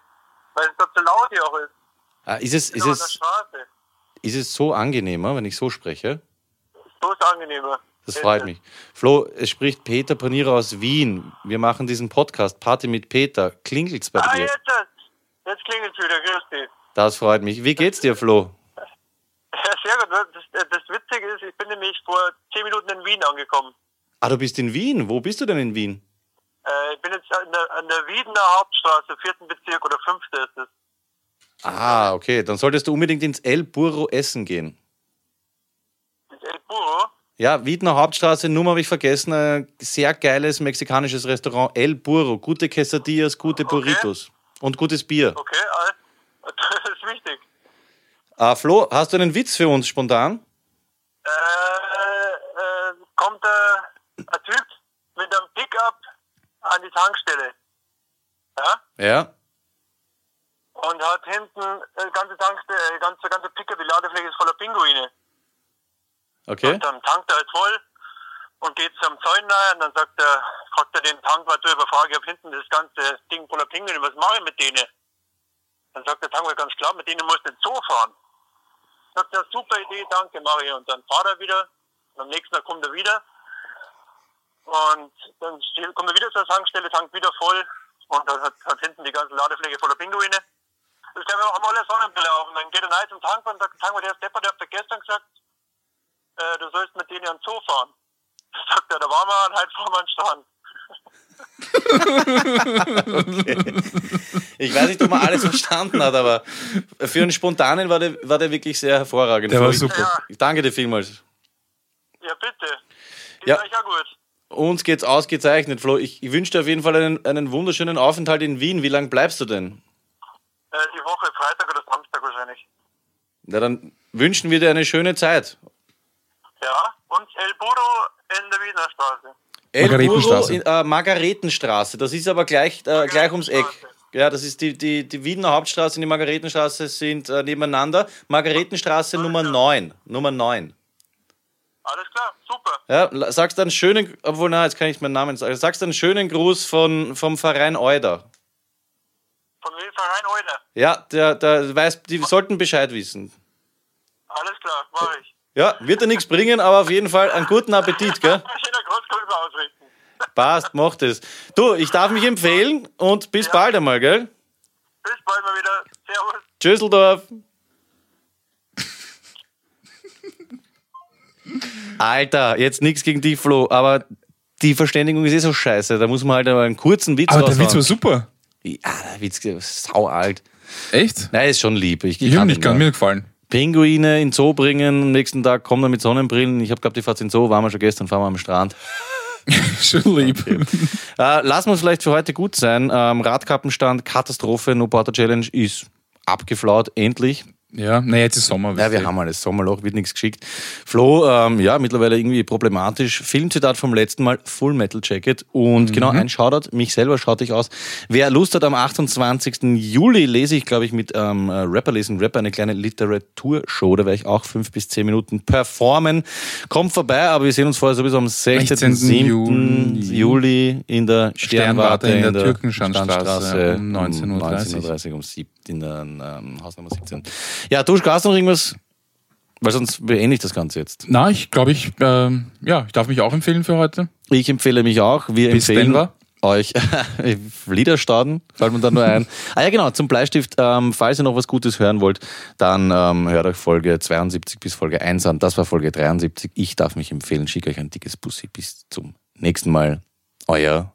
Weil es dort so laut hier auch ist. Ah, ist, es, ist, es, ist es so angenehmer, wenn ich so spreche? So ist angenehmer. Das freut mich. Flo, es spricht Peter Panierer aus Wien. Wir machen diesen Podcast Party mit Peter. Klingelt's bei Ah, dir? jetzt, jetzt klingelt es wieder. Grüß dich. Das freut mich. Wie geht's dir, Flo? Ja, sehr gut. Das, das Witzige ist, ich bin nämlich vor zehn Minuten in Wien angekommen. Ah, du bist in Wien. Wo bist du denn in Wien? Äh, ich bin jetzt an der, an der Wiedener Hauptstraße, vierten Bezirk oder fünfte ist es. Ah, okay. Dann solltest du unbedingt ins El Burro essen gehen. Ist El Burro. Ja, Wiedner Hauptstraße, Nummer habe ich vergessen. Ein sehr geiles mexikanisches Restaurant. El Burro. Gute Quesadillas, gute Burritos. Und gutes Bier. Okay. Das ist wichtig. Ah, Flo, hast du einen Witz für uns spontan? Äh, äh, kommt äh, ein Typ an die Tankstelle. Ja? Ja. Und hat hinten äh, ganze Tankstelle, äh, ganze, ganze Pickup, die Ladefläche ist voller Pinguine. Okay. Und dann tankt er halt voll und geht zum nahe und dann sagt er, fragt er den Tankwart über Frage, ich hab hinten das ganze Ding voller Pinguine, was mache ich mit denen? Dann sagt der Tankwart ganz klar, mit denen musst du in den Zoo fahren. Sagt er, super Idee, danke, mache ich. Und dann fahrt er wieder, und am nächsten Tag kommt er wieder und dann kommt er wieder zur Tankstelle, tankt wieder voll und dann hat, hat hinten die ganze Ladefläche voller Pinguine. Das können wir auch alle Sonnenbrille auf. Und dann geht er rein zum Tankwart und sagt, Tankwart, der Stepper, der hat dir gestern gesagt, äh, du sollst mit denen an den Zoo fahren. Sagt er, da waren wir und halt fahren wir an den Strand. Ich weiß nicht, ob man alles verstanden hat, aber für einen Spontanen war der, war der wirklich sehr hervorragend. Der war Ich- super. Ich danke dir vielmals. Ja, bitte. Geht Ja. euch ja gut. Uns geht's ausgezeichnet, Flo. Ich, ich wünsche dir auf jeden Fall einen, einen wunderschönen Aufenthalt in Wien. Wie lange bleibst du denn? Äh, die Woche, Freitag oder Samstag wahrscheinlich. Na, dann wünschen wir dir eine schöne Zeit. Ja, und El Burro in der Wiener Straße. El Margaretenstraße. in, äh, Margaretenstraße. Das ist aber gleich, äh, gleich ums Eck. Ja, das ist die, die, die Wiener Hauptstraße und die Margaretenstraße sind äh, nebeneinander. Margaretenstraße Nummer 9. Nummer 9. Alles klar, super. Ja, sagst einen schönen, obwohl, na, jetzt kann ich meinen Namen sagen. Sagst einen schönen Gruß von, vom Verein Euder. Von wem Verein heute? Ja, der, der weiß, die sollten Bescheid wissen. Alles klar, mach ich. Ja, wird dir nichts bringen, aber auf jeden Fall einen guten Appetit, gell? Schöner Großgrüße ausrichten. Passt, macht es. Du, ich darf mich empfehlen und bis bald einmal, gell? Bis bald mal wieder. Servus. Tschüsseldorf. Alter, jetzt nichts gegen dich, Flo, aber die Verständigung ist eh so scheiße. Da muss man halt einen kurzen Witz Aber der Witz war super. Ja, der Witz ist sau alt. Echt? Nein, ist schon lieb. Ich, Ich kann nicht nur. mir gefallen. Pinguine in Zoo bringen, am nächsten Tag kommen wir mit Sonnenbrillen. Ich habe gehabt, die fahrt in Zoo, waren wir schon gestern, fahren wir am Strand. Schon lieb. Äh, lassen wir es vielleicht für heute gut sein. Ähm, Radkappenstand, Katastrophe, No Porter Challenge ist abgeflaut, endlich. Ja, naja, jetzt ist Sommer. Ja, wir haben alles Sommerloch, wird nichts geschickt. Flo, ähm, ja, mittlerweile irgendwie problematisch. Filmzitat vom letzten Mal, Full Metal Jacket. Und genau, ein Shoutout, mich selber schaut ich aus. Wer Lust hat, am 28. Juli lese ich, glaube ich, mit ähm, äh, Rapper lesen Rapper eine kleine Literaturshow. Da werde ich auch fünf bis zehn Minuten performen. Kommt vorbei, aber wir sehen uns vorher sowieso am 16. 16. 7. Juli. Juli in der Sternwarte, Sternwarte in der Türkenschanstraße um 19.30 um 19.30 um 7 in der ähm, Hausnummer 17. Ja, du hast noch irgendwas, weil sonst beende ich das Ganze jetzt. Na, ich glaube, ich, ähm, ja, ich darf mich auch empfehlen für heute. Ich empfehle mich auch. Wir Bis empfehlen Denver. euch Liederstauden, fällt mir da nur ein. Ah ja, genau, zum Bleistift, ähm, falls ihr noch was Gutes hören wollt, dann ähm, hört euch Folge 72 bis Folge 1 an. Das war Folge 73. Ich darf mich empfehlen, schicke euch ein dickes Bussi. Bis zum nächsten Mal. Euer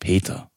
Peter.